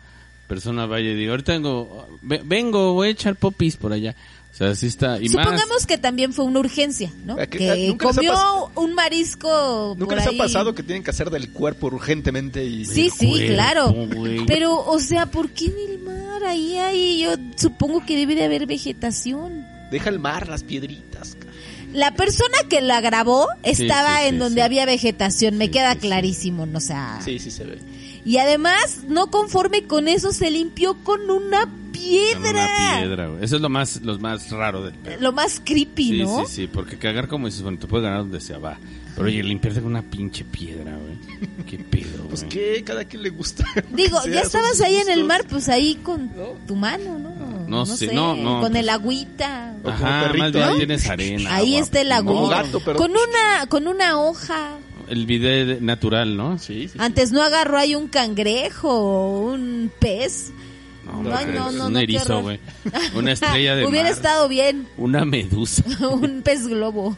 persona vaya y diga, ahorita vengo, ve- vengo, voy a echar popis por allá. O sea, sí está. Y más. Supongamos que también fue una urgencia, ¿no? Eh, que- Que, eh, ¿nunca les ha comió pas- un marisco ¿Nunca por les ha ahí. pasado que tienen que hacer del cuerpo urgentemente y... Sí, sí, cuerpo, claro. güey. Pero, o sea, ¿por qué en el mar? Ahí, ahí, yo supongo que debe de haber vegetación. Deja el mar, las piedritas. La persona que la grabó estaba sí, sí, en donde sí. había vegetación, me Sí, queda sí, sí. clarísimo, ¿no? O sea, Sí, sí se ve. y además, no conforme con eso, se limpió con una Con piedra. una piedra, güey. Eso es lo más, lo más raro del. Lo más creepy, Sí, ¿no? sí, sí, porque cagar como dices, bueno, te puedes ganar donde sea, va. Pero oye, limpiarte con una pinche piedra, güey. Qué pedo, güey. Pues que cada quien le gusta. Digo, ya estabas ahí en el mar, pues ahí con ¿No? tu mano, ¿no? No sé, sé, no, no, Con pues- el agüita. O como Ajá, perrito, más bien ¿no? tienes arena. Ahí agua, está el gato, pero... Con una, con una hoja. El video natural, ¿no? Sí, sí. Antes no agarró ahí un cangrejo o un pez. No, No, hombre, no, no, un erizo, güey. Una estrella de Hubiera mar. estado bien Una medusa. un pez globo.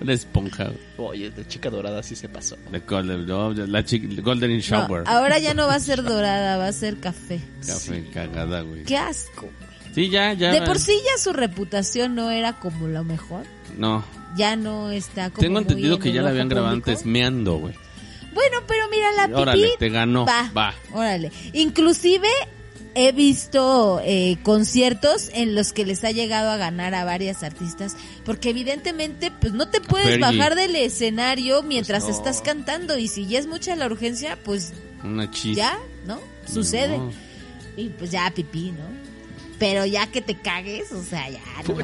Una esponja. güey. Oye, de chica dorada sí se pasó. De golden, no, la chica, golden in shower. ahora ya no va a ser dorada, va a ser café. Café cagada, güey. Qué asco. Sí, ya, ya. De por sí ya su reputación no era como lo mejor. No. Ya no está como Tengo muy entendido en que ya la habían grabado antes meando, güey. Bueno, pero mira la pipí. Órale, te ganó. Va, Va. Órale. Inclusive he visto eh, conciertos en los que les ha llegado a ganar a varias artistas, porque evidentemente pues no te puedes Fergie. bajar del escenario mientras Pues no. estás cantando y si ya es mucha la urgencia, pues Una chis. ya, ¿no? Sucede. No. Y pues ya pipí, ¿no? Pero ya que te cagues, o sea, ya. no.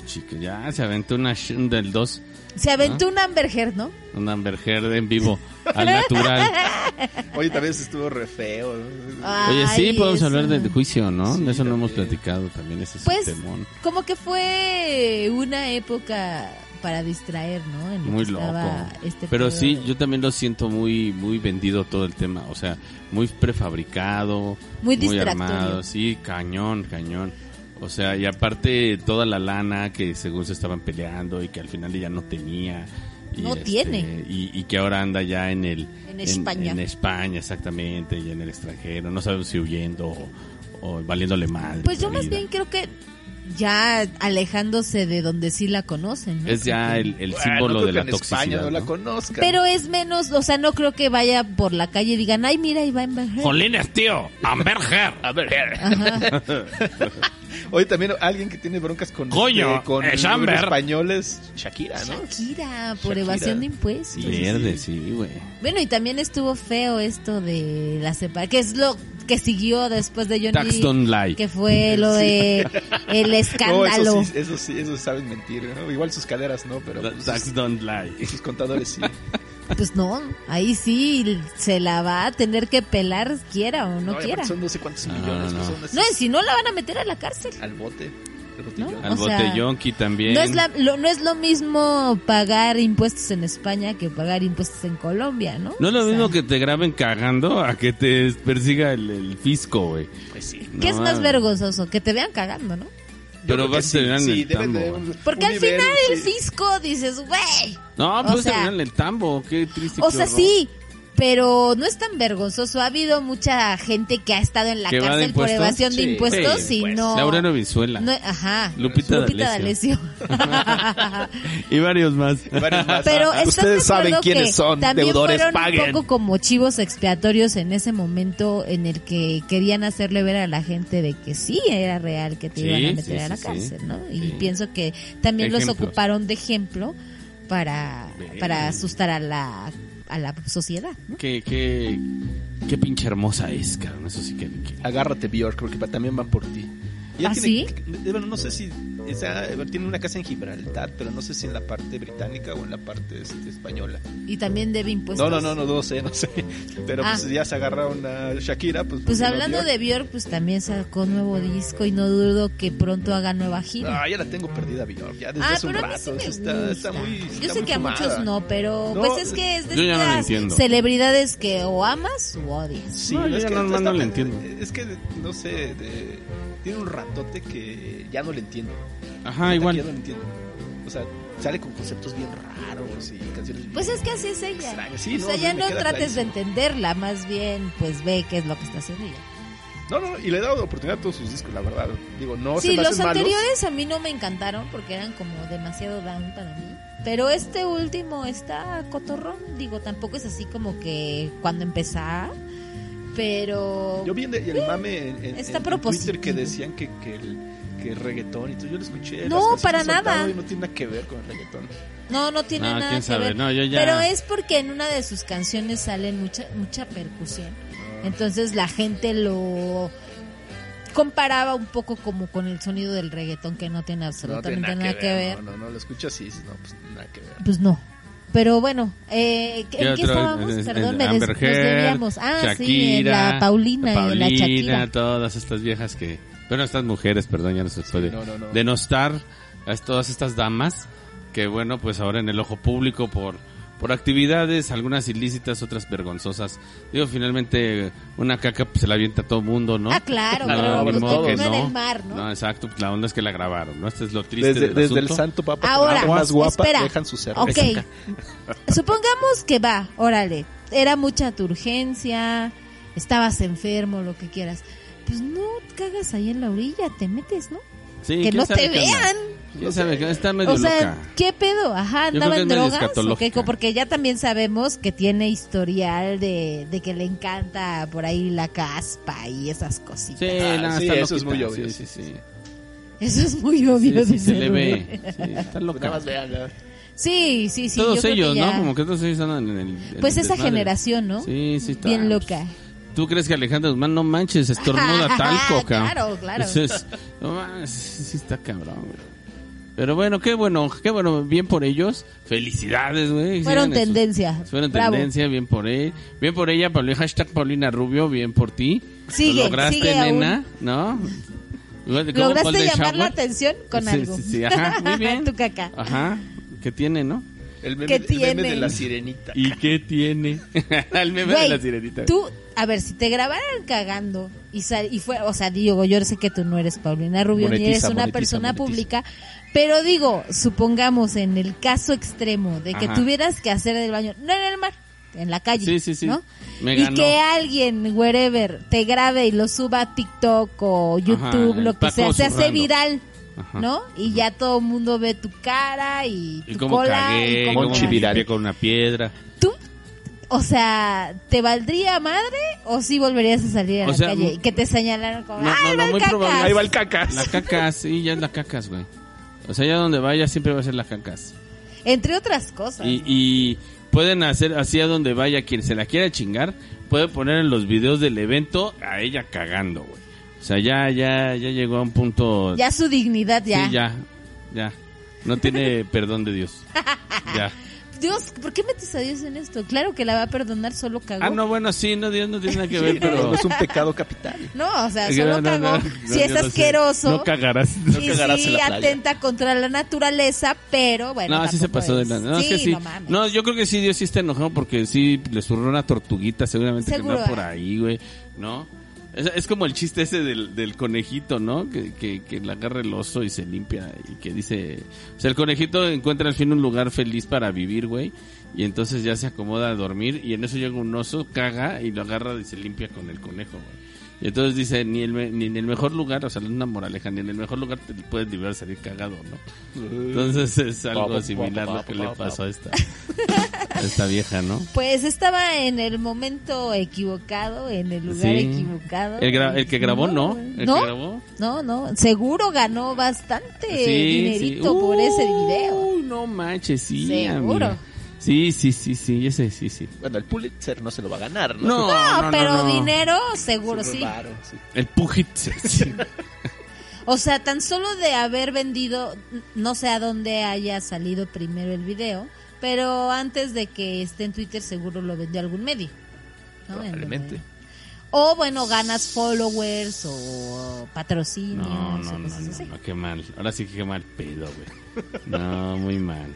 Pues chica, ya se aventó una un del 2. Se aventó un Amber Heard, ¿no? Un Amber Heard en vivo. al natural. Oye, también se estuvo re feo. Oye, sí, Ay, podemos eso. hablar de, de juicio, ¿no? Sí, de eso no hemos platicado también. Ese es Pues, un temón. como que fue una época para distraer, ¿no? En lo Muy que loco. este Pero sí, de- yo también lo siento muy muy vendido todo el tema. O sea, muy prefabricado. Muy distractorio. armado. Sí, cañón, cañón. O sea, y aparte toda la lana que según se estaban peleando y que al final ella no tenía. Y No este, tiene. Y, y que ahora anda ya en el... En España. En, España, exactamente, y en el extranjero. No sabemos si huyendo o, o valiéndole mal. Pues yo más bien creo que ya alejándose de donde sí la conocen. ¿no? Es ya el, el Bueno, símbolo creo de que la en toxicidad. España no la ¿no? conozcan. Pero es menos, o sea, no creo que vaya por la calle y digan, ay, mira, ahí va en Berger. Jolines, tío, Amber Heard. A ver, Ajá. Oye, también alguien que tiene broncas con, Coño, este, con es los Amber. españoles, Shakira, ¿no? Shakira, por Shakira. evasión de impuestos. Verde, sí, güey. Bueno, y también estuvo feo esto de la separación, que es lo que siguió después de Johnny. Tax don't lie. Que fue lo de el No, escándalo. eso sí, eso sí, eso saben mentir, ¿no? Igual sus caderas no, pero pues, Tax sus, don't lie. sus contadores sí. Pues no, ahí sí se la va a tener que pelar, quiera o no, y quiera. son no sé cuántos No, millones, no. pues, No, y si no la van a meter a la cárcel. al bote, al ¿No? botellón. Al O sea, botellonqui también. No es, la- lo, no es lo mismo pagar impuestos en España que pagar impuestos en Colombia, ¿no? No es lo O sea, mismo que te graben cagando a que te persiga el, el fisco, güey. Pues sí. ¿Qué es No, más mames. vergonzoso? Que te vean cagando, ¿no? Yo Pero vas a terminar en sí, el debe tambo. un- Porque un al nivel, final el fisco dices, güey. No, O pues sea- terminar en el tambo. Qué triste. O sea, horror. sí, pero no es tan vergonzoso. Ha habido mucha gente que ha estado en la ¿Que va de cárcel por evasión de impuestos sí, y pues. no... Laureano Vizuela. no- ajá. Lupita D'Alessio. Y varios más. Y varios más. Pero ¿estás de ustedes saben quiénes que son, también deudores fueron paguen. un poco como chivos expiatorios en ese momento en el que querían hacerle ver a la gente de que sí era real que te Sí, iban a sí, meter a la sí. cárcel, ¿no? Y Sí. pienso que también los ocuparon de ejemplo para, para asustar a la, a la sociedad, ¿no? Qué, qué, qué pinche hermosa es, cabrón. Eso sí que... que- Agárrate, Bjork, porque también van por ti. ¿Ah, tiene, Bueno, no sé si... o sea, tiene una casa en Gibraltar, pero no sé si en la parte británica o en la parte este, española. Y también debe impuestos. No, no, no, no, no sé, no sé. Pero Ah. pues ya se agarraron a Shakira, pues... Pues ¿por qué no hablando Bjork? de Björk, pues también sacó nuevo disco y no dudo que pronto haga nueva gira. Ah, ya la tengo perdida, Bjork, ya desde Ah, hace un pero a mí rato. sí sí está, está muy... Yo está sé muy que a fumada. muchos no, pero No, pues es que es de yo no estas entiendo. celebridades que o amas o odias. Sí, No, yo es ya que no- está- no le entiendo. Es que, no sé, de- tiene un ratote que ya no le entiendo. Ajá, igual. Ya no le entiendo. O sea, sale con conceptos bien raros y canciones bien Pues es que así es ella. extrañas. Sí, o no, sea, ya no trates de entenderla, más bien pues ve qué es lo que está haciendo ella. No, no, no, y le he dado oportunidad a todos sus discos, la verdad. Digo, no se Sí, me los hacen malos. anteriores a mí no me encantaron porque eran como demasiado down para mí. Pero este último está cotorrón. Digo, tampoco es así como que cuando empezaba. Pero. Yo vi en el, el mame en, en- Está en Twitter que decían que, que, el, que el reggaetón y todo. Yo lo escuché. No, para nada. y no tiene nada que ver con el reggaetón. No, no tiene Ah, nada quién que sabe. ver. No, yo ya- Pero es porque en una de sus canciones sale mucha mucha percusión. Entonces la gente lo comparaba un poco como con el sonido del reggaetón que no tiene No absolutamente tiene nada, que ver. No, no, no, lo escuchas así, no, pues nada que ver. Pues no. Pero bueno, eh, ¿en ¿Qué estábamos? En- Perdón, en me des- nos. Ah, sí, en Shakira, la Paulina, y en la Paulina, Shakira. todas estas viejas que... Bueno, estas mujeres, perdón, ya no se puede no, no, no. denostar a todas estas damas que, bueno, pues ahora en el ojo público por por actividades, algunas ilícitas, otras vergonzosas. Digo, finalmente una caca pues, se la avienta a todo mundo, ¿no? Ah, claro, No, claro, pero todos, que ¿no? en el mar, ¿no? No, exacto, pues, la onda es que la grabaron, ¿no? Este es lo triste Desde, del desde el santo papa, Ahora, más guapa, espera. dejan su cerro. Ok. Supongamos que va, órale, era mucha tu urgencia, estabas enfermo, lo que quieras. Pues no cagas ahí en la orilla, te metes, ¿no? Sí, que ¿quién no te onda? Vean. ¿Quién sabe? que Está medio O sea, loca. ¿qué pedo? Ajá, andaba en drogas. ¿o qué? escatológica. Porque ya también sabemos que tiene historial de, de que le encanta por ahí la caspa y esas cositas. Sí, Ah, sí, eso es muy obvio, Sí, sí, sí. Eso es muy obvio, Sí, sí, dice se le ve. Sí, está Nada loca. más. Sí, sí, sí. Todos yo creo que ellos, ya- ¿no? Como que todos ellos andan en el. en Pues el esa desmadre. generación, ¿no? Sí, sí, está. Bien loca. ¿Tú crees que Alejandro Guzmán no manches, estornuda talco, cabrón? Claro, claro. Entonces, no mames, sí, sí está cabrón, güey. Pero bueno, qué bueno, qué bueno, bien por ellos. Felicidades, güey. Fueron sus- tendencia. Fueron Bravo. tendencia, bien por él. Bien por ella, Paulina, hashtag Paulina Rubio, bien por ti. Sigue, Lo lograste, sigue aún. nena, ¿no? De ¿Lograste llamar la atención con Sí, algo? Sí, sí, ajá, muy bien. tu caca. Ajá, que tiene, ¿no? El meme, ¿Qué el meme de la sirenita. ¿Y qué tiene? el meme de Güey, la sirenita. Tú, a ver, si te grabaran cagando y, sal- y fue, o sea, digo, yo sé que tú no eres Paulina Rubio ni eres una monetiza, persona monetiza. pública, pero digo, supongamos en el caso extremo de que Ajá. tuvieras que hacer el baño, no en el mar, en la calle, Sí, sí, sí. ¿no? Me y ganó. que alguien, wherever, te grabe y lo suba a TikTok o YouTube, lo que sea, se hace viral. Ajá. ¿No? Y ya todo el mundo ve tu cara y Y tu cómo cola cagué, y cómo me con una piedra. ¿Tú, o sea, ¿te valdría madre o sí volverías a salir a O la sea, calle y que te señalaran como, No, ¡ay, no, no, va el muy cacas"? probable. Ahí va el cacas. La cacas, sí, ya es la cacas, güey. O sea, ya donde vaya siempre va a ser la cacas. Entre otras cosas. Y, y pueden hacer así a donde vaya quien se la quiera chingar, puede poner en los videos del evento a ella cagando, güey. O sea, ya, ya, ya llegó a un punto. Ya su dignidad, ya. Sí, ya, ya. No tiene perdón de Dios. Ya. Dios, ¿por qué metes a Dios en esto? Claro que la va a perdonar, solo cagó. Ah, no, bueno, sí, no, Dios no tiene nada que ver, pero. Es un pecado capital. No, o sea, Es solo no, no, cagó. no, si yo es no asqueroso. No cagarás. No y cagarás sí en la playa. atenta contra la naturaleza, pero bueno. No, sí se pasó de es- la... No, es sí, que sí. no mames. No, yo creo que sí, Dios sí está enojado porque sí le surró una tortuguita seguramente Seguro, que anda por ¿eh? ahí, güey. ¿No? Es, es como el chiste ese del, del conejito, ¿no? Que, que, que le agarra el oso y se limpia y que dice... O sea, el conejito encuentra al fin un lugar feliz para vivir, güey. Y entonces ya se acomoda a dormir y en eso llega un oso, caga y lo agarra y se limpia con el conejo, güey. Y entonces dice, ni, el, me- ni en el mejor lugar, o sea, no es una moraleja, ni en el mejor lugar te puedes librar salir cagado, ¿no? Entonces es algo similar lo que le pasó a esta, a esta vieja, ¿no? Pues estaba en el momento equivocado, en el lugar Sí. equivocado. El, gra- el que grabó, no. güey. El ¿No? que grabó. No, no, seguro ganó bastante Sí, dinerito sí. por ese Uy, video. no manches, sí, Seguro. amiga. Sí, sí, sí, sí, ese sí, sí. Bueno, el Pulitzer no se lo va a ganar, ¿no? No, No, no, pero no, no. dinero seguro sí. El Pujitzer, sí. O sea, tan solo de haber vendido, no sé a dónde haya salido primero el video, pero antes de que esté en Twitter seguro lo vendió algún medio. Probablemente. O bueno, ganas followers o patrocinios. No, o no, no, no, así. no, qué mal. Ahora sí que qué mal pedo, güey. No, muy mal.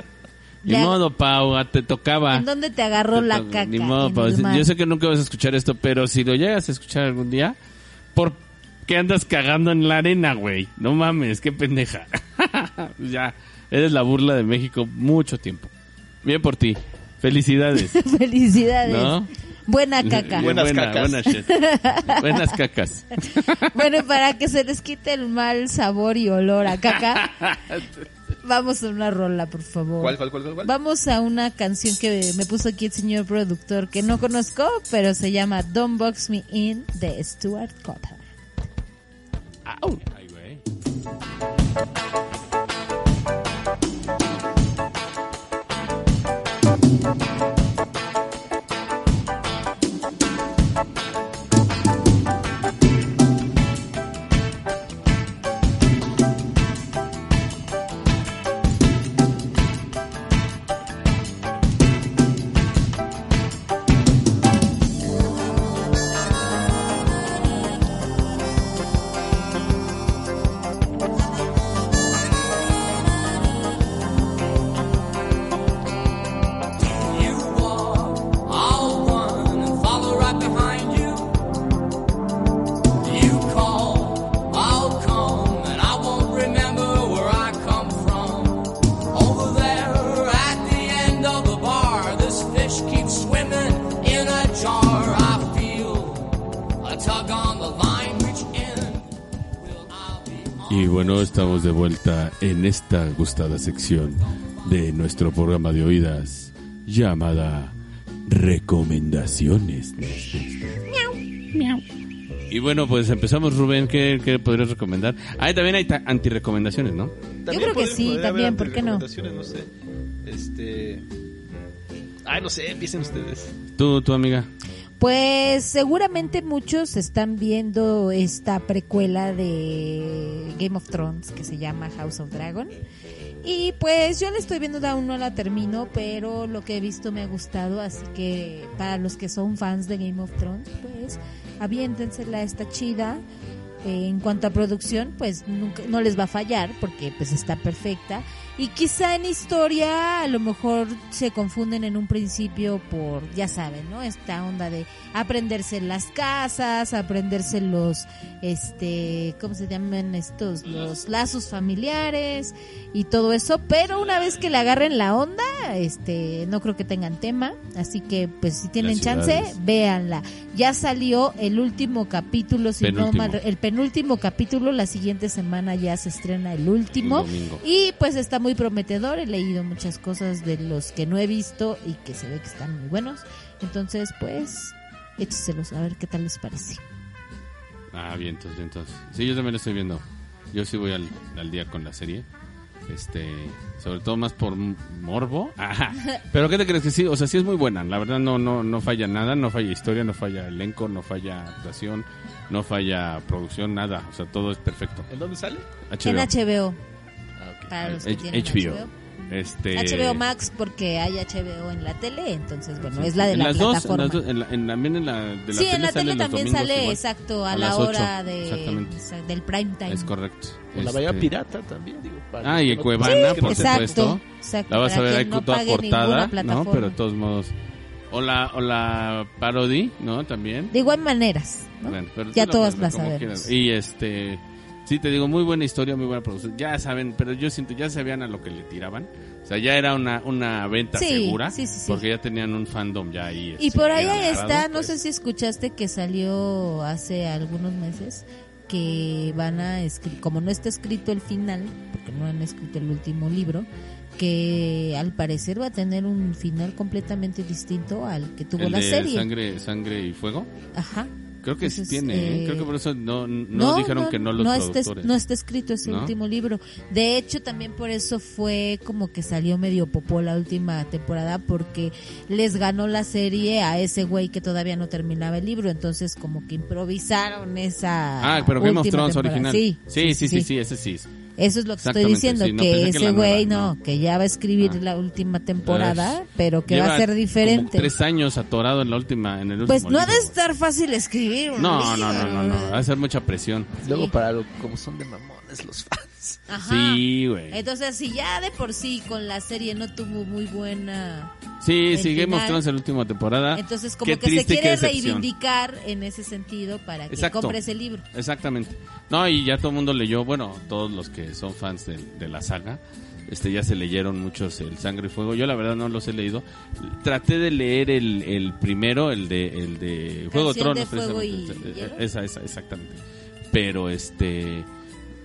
Ni Ya- modo, Pau, ah, te tocaba. ¿En dónde te agarró Te la caca? Ni modo, Pau. Yo sé que nunca vas a escuchar esto, pero si lo llegas a escuchar algún día, ¿por qué andas cagando en la arena, güey? No mames, qué pendeja. ya, eres la burla de México mucho tiempo. Bien por ti. Felicidades. Felicidades. ¿No? Buena caca. Buenas Buena, cacas. buena shit. Buenas cacas. bueno, y para que se les quite el mal sabor y olor a caca, vamos a una rola, por favor. ¿Cuál, cuál, cuál, cuál? cuál? Vamos a una canción que me puso aquí el señor productor que no conozco, pero se llama Don't Box Me In de Stuart Copeland. Ay, güey. You estamos de vuelta en esta gustada sección de nuestro programa de oídas llamada Recomendaciones. Y bueno, pues empezamos, Rubén. ¿Qué, qué podrías recomendar? Ah, también hay antirecomendaciones, ¿no? creo que sí, también, ¿por qué no? no sé. Este. Ay, no sé, empiecen ustedes. ¿Tú, tu amiga? Pues seguramente muchos están viendo esta precuela de Game of Thrones que se llama House of Dragon. Y pues yo la estoy viendo, aún no la termino, pero lo que he visto me ha gustado, así que para los que son fans de Game of Thrones, pues aviéntensela, está chida. Eh, en cuanto a producción, pues nunca, no les va a fallar porque pues está perfecta. Y quizá en historia a lo mejor se confunden en un principio por, ya saben, ¿no? Esta onda de aprenderse las casas, aprenderse los, este, ¿cómo se llaman estos? Los lazos familiares y todo eso. Pero una vez que le agarren la onda, este, no creo que tengan tema. Así que, pues, si tienen chance, véanla. Ya salió el último capítulo, si no mal, el penúltimo capítulo, la siguiente semana ya se estrena el último. El. Y pues está muy prometedor, he leído muchas cosas de los que no he visto y que se ve que están muy buenos. Entonces, pues, écheselos a ver qué tal les parece. Ah, bien, entonces, bien, entonces. Sí, yo también lo estoy viendo. Yo sí voy al, al día con la serie. Este, sobre todo más por morbo. Ajá. Pero ¿qué te crees que sí? O sea, sí es muy buena. La verdad no no no falla nada, no falla historia, no falla elenco, no falla actuación, no falla producción, nada. O sea, todo es perfecto. ¿En dónde sale? HBO. En HBO. Para los que H- tienen HBO. HBO. Este HBO Max porque hay HBO en la tele, entonces bueno, es la de en la las dos, en plataforma. las dos, en la- en- también en la de la sí, tele en la tele también sale igual. exacto a, A la las ocho, hora de del prime time. Es correcto. O la vaya Este, pirata también, digo. para Ah, y en no- Cuevana, Sí, por exacto, supuesto. exacto, La vas a ver ahí no toda cortada, ¿no? Pero de todos modos. O la, o la parody, ¿no? También. De igual maneras, ¿no? Bueno, pero ya todas las sabemos. quieras. Y este. Sí, te digo, muy buena historia, muy buena producción. Ya saben, pero yo siento, ya sabían a lo que le tiraban. O sea, ya era una, una venta Sí, segura. sí, sí, sí. Porque ya tenían un fandom ya ahí. Y este, por ahí está, no pues. sé si escuchaste que salió hace algunos meses que van a escribir, como no está escrito el final, porque no han escrito el último libro, que al parecer va a tener un final completamente distinto al que tuvo El la de serie. Sangre, sangre y fuego. Ajá. Creo que sí tiene. ¿eh? Creo que por eso no, no, dijeron que no los está, productores. no está escrito ese ¿No? último libro. De hecho, también por eso fue como que salió medio popó la última temporada porque les ganó la serie a ese güey que todavía no terminaba el libro. Entonces, como que improvisaron esa. Ah, pero Game of última Thrones temporada. original. Sí Sí, sí, sí, sí, ese sí. Eso es lo que estoy diciendo, sí, no, que ese güey no, no. que ya va a escribir Ah. la última temporada, pero que va a ser como diferente. tres años atorado en la última, en el último Pues no ha de estar fácil escribir un No, libro. no, no, no, no, va a ser mucha presión. Luego Sí. para lo, como son de mamones los fans. Ajá. Sí, güey. Entonces, si ya de por sí con la serie no tuvo muy buena, Sí, sí, Game of final. Thrones en la última temporada. entonces como Qué que se quiere reivindicar en ese sentido para que Exacto. compres el libro. Exactamente. No, y ya todo el mundo leyó, bueno, todos los que son fans de, de la saga, este ya se leyeron muchos el Sangre y Fuego. Yo la verdad no los he leído. Traté de leer el, el primero, el de el de Juego Canción de Tronos, Fuego y. Esa, esa, exactamente. Pero este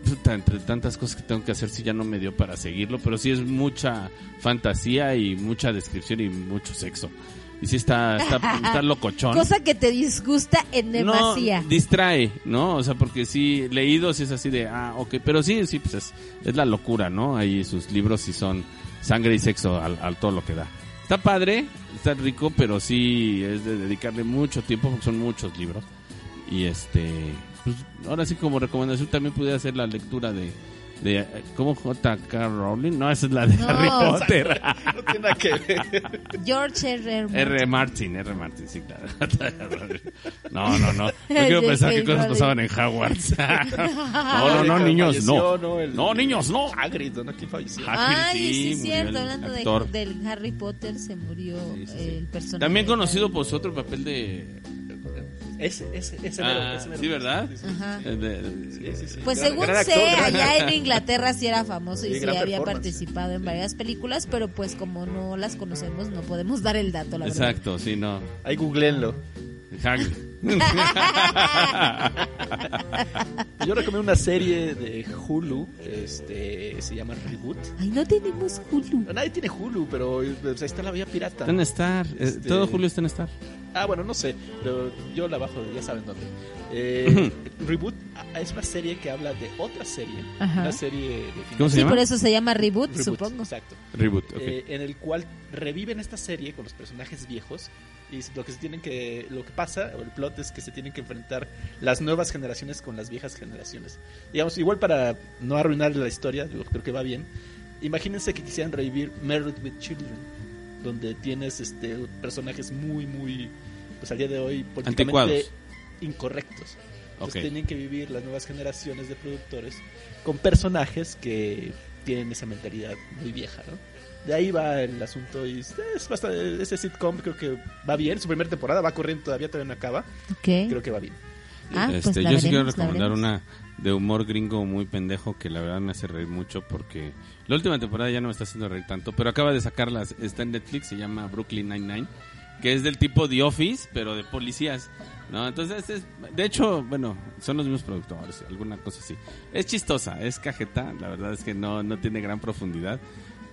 puta, entre tantas cosas que tengo que hacer sí ya no me dio para seguirlo, pero sí es mucha fantasía y mucha descripción y mucho sexo. Y sí está está, está locochón. Cosa que te disgusta en demasía. No, distrae, ¿no? O sea, porque sí, leídos es así de, ah, ok, pero sí, sí, pues es, es la locura, ¿no? Ahí sus libros sí son sangre y sexo al, al todo lo que da. Está padre, está rico, pero sí es de dedicarle mucho tiempo porque son muchos libros. Y este, pues ahora sí como recomendación también pudiera hacer la lectura de, de ¿cómo J.K. Rowling? No, esa es la de No. Harry Potter. No tiene nada que ver. George R. R. Martin. R. Martin, R. Martin, sí, claro. No, no, no. No quiero pensar qué cosas pasaban en Hogwarts. No, no, no, niños, no. No, niños, no. Hagrid, ¿no? ¿Quién falleció? Hagrid, Ay, sí, sí, es cierto. Hablando de- del Harry Potter, se murió Sí, sí, sí. el personaje. También conocido por su otro papel de... Ese, ese, ese Ah, mero, ese mero. sí, ¿verdad? Sí, sí, sí, sí, sí. Pues Gran- según gran sé, actor, gran- allá en Inglaterra sí era famoso y Sí, había participado en varias películas, pero pues como no las conocemos no podemos dar el dato, la verdad. Exacto, sí, no. Ahí googleenlo. Yo recomiendo una serie de Hulu, este, se llama Reboot. Ay, no tenemos Hulu. Nadie tiene Hulu, pero pues, ahí está la vía pirata. Está en Star. eh, Este- Todo Julio está en Star. Ah, bueno, no sé, pero yo la bajo, ya saben dónde. Eh, Reboot ah, es una serie que habla de otra serie, Ajá. una serie de ¿Cómo se Sí, llama? por eso se llama Reboot, Reboot, supongo. Exacto. Reboot, ok. Eh, en el cual reviven esta serie con los personajes viejos y lo que se tienen que lo que pasa o el plot es que se tienen que enfrentar las nuevas generaciones con las viejas generaciones digamos igual para no arruinar la historia yo creo que va bien imagínense que quisieran revivir Married with Children donde tienes este personajes muy muy pues al día de hoy políticamente Anticuados. incorrectos entonces Ok. tienen que vivir las nuevas generaciones de productores con personajes que tienen esa mentalidad muy vieja, ¿no? De ahí va el asunto y es bastante, ese sitcom creo que va bien, su primera temporada va corriendo todavía, todavía no acaba, Ok. creo que va bien. Ah, pues Este, la yo sí quiero veremos, recomendar veremos. una de humor gringo muy pendejo que la verdad me hace reír mucho porque la última temporada ya no me está haciendo reír tanto, pero acaba de sacarlas, está en Netflix, se llama Brooklyn Nine-Nine, que es del tipo The Office, pero de policías, ¿no? Entonces, es, de hecho, bueno, son los mismos productores, alguna cosa así. Es chistosa, es cajeta, la verdad es que no, no tiene gran profundidad.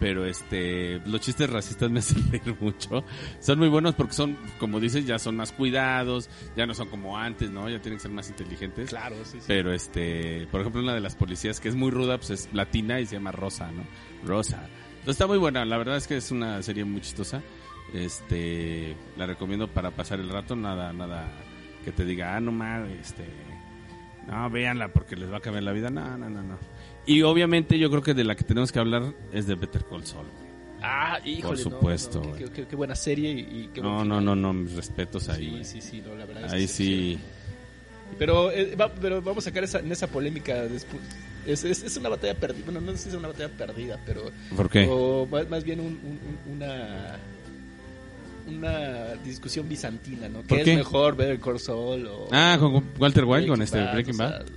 Pero este, los chistes racistas me hacen reír mucho. Son muy buenos porque son, como dices, ya son más cuidados, ya no son como antes, ¿no? Ya tienen que ser más inteligentes. Claro, sí, sí. Pero este, por ejemplo, una de las policías que es muy ruda, pues es latina y se llama Rosa, ¿no? Rosa. Entonces está muy buena, la verdad es que es una serie muy chistosa. Este, la recomiendo para pasar el rato, nada, nada que te diga, ah, no mames, este, no, véanla porque les va a cambiar la vida. No, no, no, no. Y obviamente yo creo que de la que tenemos que hablar es de Better Call Saul. Ah, híjole, Por supuesto, no, qué, qué- qué buena serie y, qué No, no, no, no, mis respetos ahí. Sí, sí, sí, no, la verdad Ahí sí. Pero, eh, va- pero vamos a sacar esa, en esa polémica después. Es, es, es una batalla perdida. Bueno, no sé si es una batalla perdida, pero. ¿Por qué? O más, más bien un- una. Una discusión bizantina, ¿no? ¿Por ¿Qué qué? es mejor ver Call Saul o. Ah, con Walter White, con Breaking este Bad, Breaking o Bad. sea,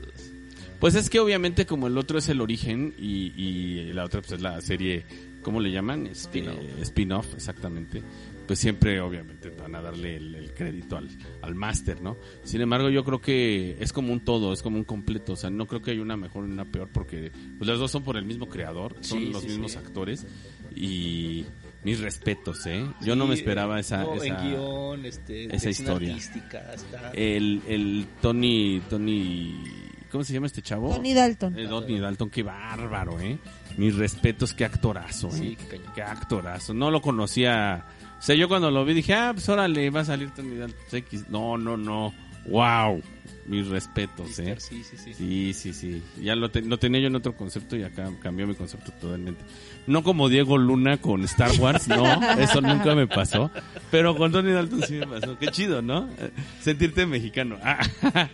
Pues es que obviamente como el otro es el origen y, y la otra pues es la serie, ¿cómo le llaman? Este, Spin-off. Spin-off, exactamente. Pues siempre obviamente van a darle el, el crédito al, al máster, ¿no? Sin embargo yo creo que es como un todo, es como un completo. O sea, no creo que haya una mejor y una peor porque pues las dos son por el mismo creador, son Sí, los sí, mismos sí. actores y mis respetos, ¿eh? Yo no me esperaba esa... no, esa en guion, este, esa dirección historia. artística, está- el, el Tony, Tony, ¿cómo se llama este chavo? Tony Dalton. Eh, Tony Dalton, qué bárbaro, ¿eh? Mis respetos, qué actorazo, ¿eh? Sí, qué cañón. Qué actorazo. No lo conocía. O sea, yo cuando lo vi dije, ah, pues órale, va a salir Tony Dalton X. No, no, no. Wow. Mis respetos, ¿eh? Sí, sí, sí. Sí, sí, sí. Ya lo, te- lo tenía yo en otro concepto y acá cambió mi concepto totalmente. No como Diego Luna con Star Wars, no, eso nunca me pasó. Pero con Tony Dalton sí me pasó. Qué chido, ¿no? Sentirte mexicano. Ah.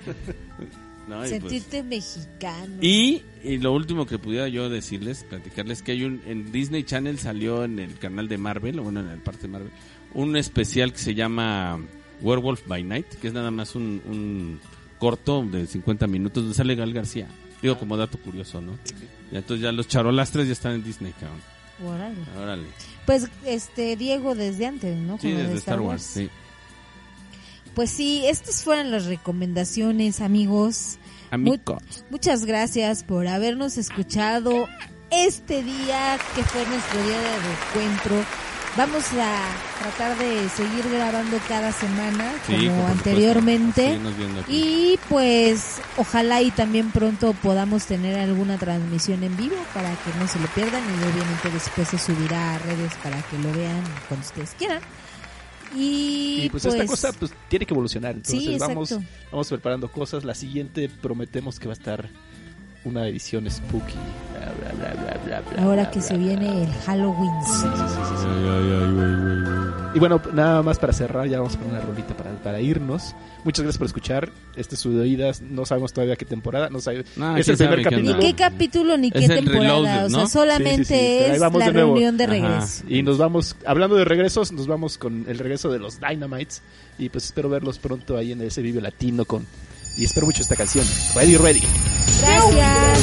No, y pues- Sentirte mexicano. y, y lo último que pudiera yo decirles, platicarles, que hay un, en Disney Channel salió en el canal de Marvel, o bueno, en el parte de Marvel, un especial que se llama Werewolf by Night, que es nada más un, un corto de 50 minutos donde sale Gal García. Digo, como dato curioso, ¿no? Y entonces ya los charolastres ya están en Disney, cabrón. Órale. Órale. Pues este Diego desde antes, ¿no? Sí, lo de desde Star Wars, sí. Pues sí, estas fueron las recomendaciones, amigos. Amigos. Muchas gracias por habernos escuchado este día que fue nuestro día de encuentro. Vamos a tratar de seguir grabando cada semana Sí, como anteriormente. Y pues ojalá y también pronto podamos tener alguna transmisión en vivo para que no se lo pierdan y obviamente después se subirá a redes para que lo vean cuando ustedes quieran. Y, Y pues, esta cosa pues tiene que evolucionar. Entonces Sí, vamos, vamos preparando cosas. La siguiente prometemos que va a estar una edición spooky. Bla, bla, bla, bla, bla, ahora bla, que bla, se bla. viene el Halloween. Sí, sí, sí. Y bueno, nada más para cerrar, ya vamos a poner una rolita para, para irnos. Muchas gracias por escuchar. Este es su de oídas. No sabemos todavía qué temporada. No sabe- No, es el primer capítulo. Ni qué capítulo ni Es qué temporada. Reloaded, O sea, ¿no? solamente Sí, sí, sí, es la de reunión de Ajá. regreso. Y nos vamos, hablando de regresos, nos vamos con el regreso de los Dynamites. Y pues espero verlos pronto ahí en ese video latino con... Y espero mucho esta canción. Ready, ready. Gracias.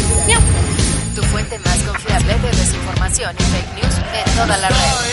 Tu fuente más confiable de desinformación y fake news en toda la red.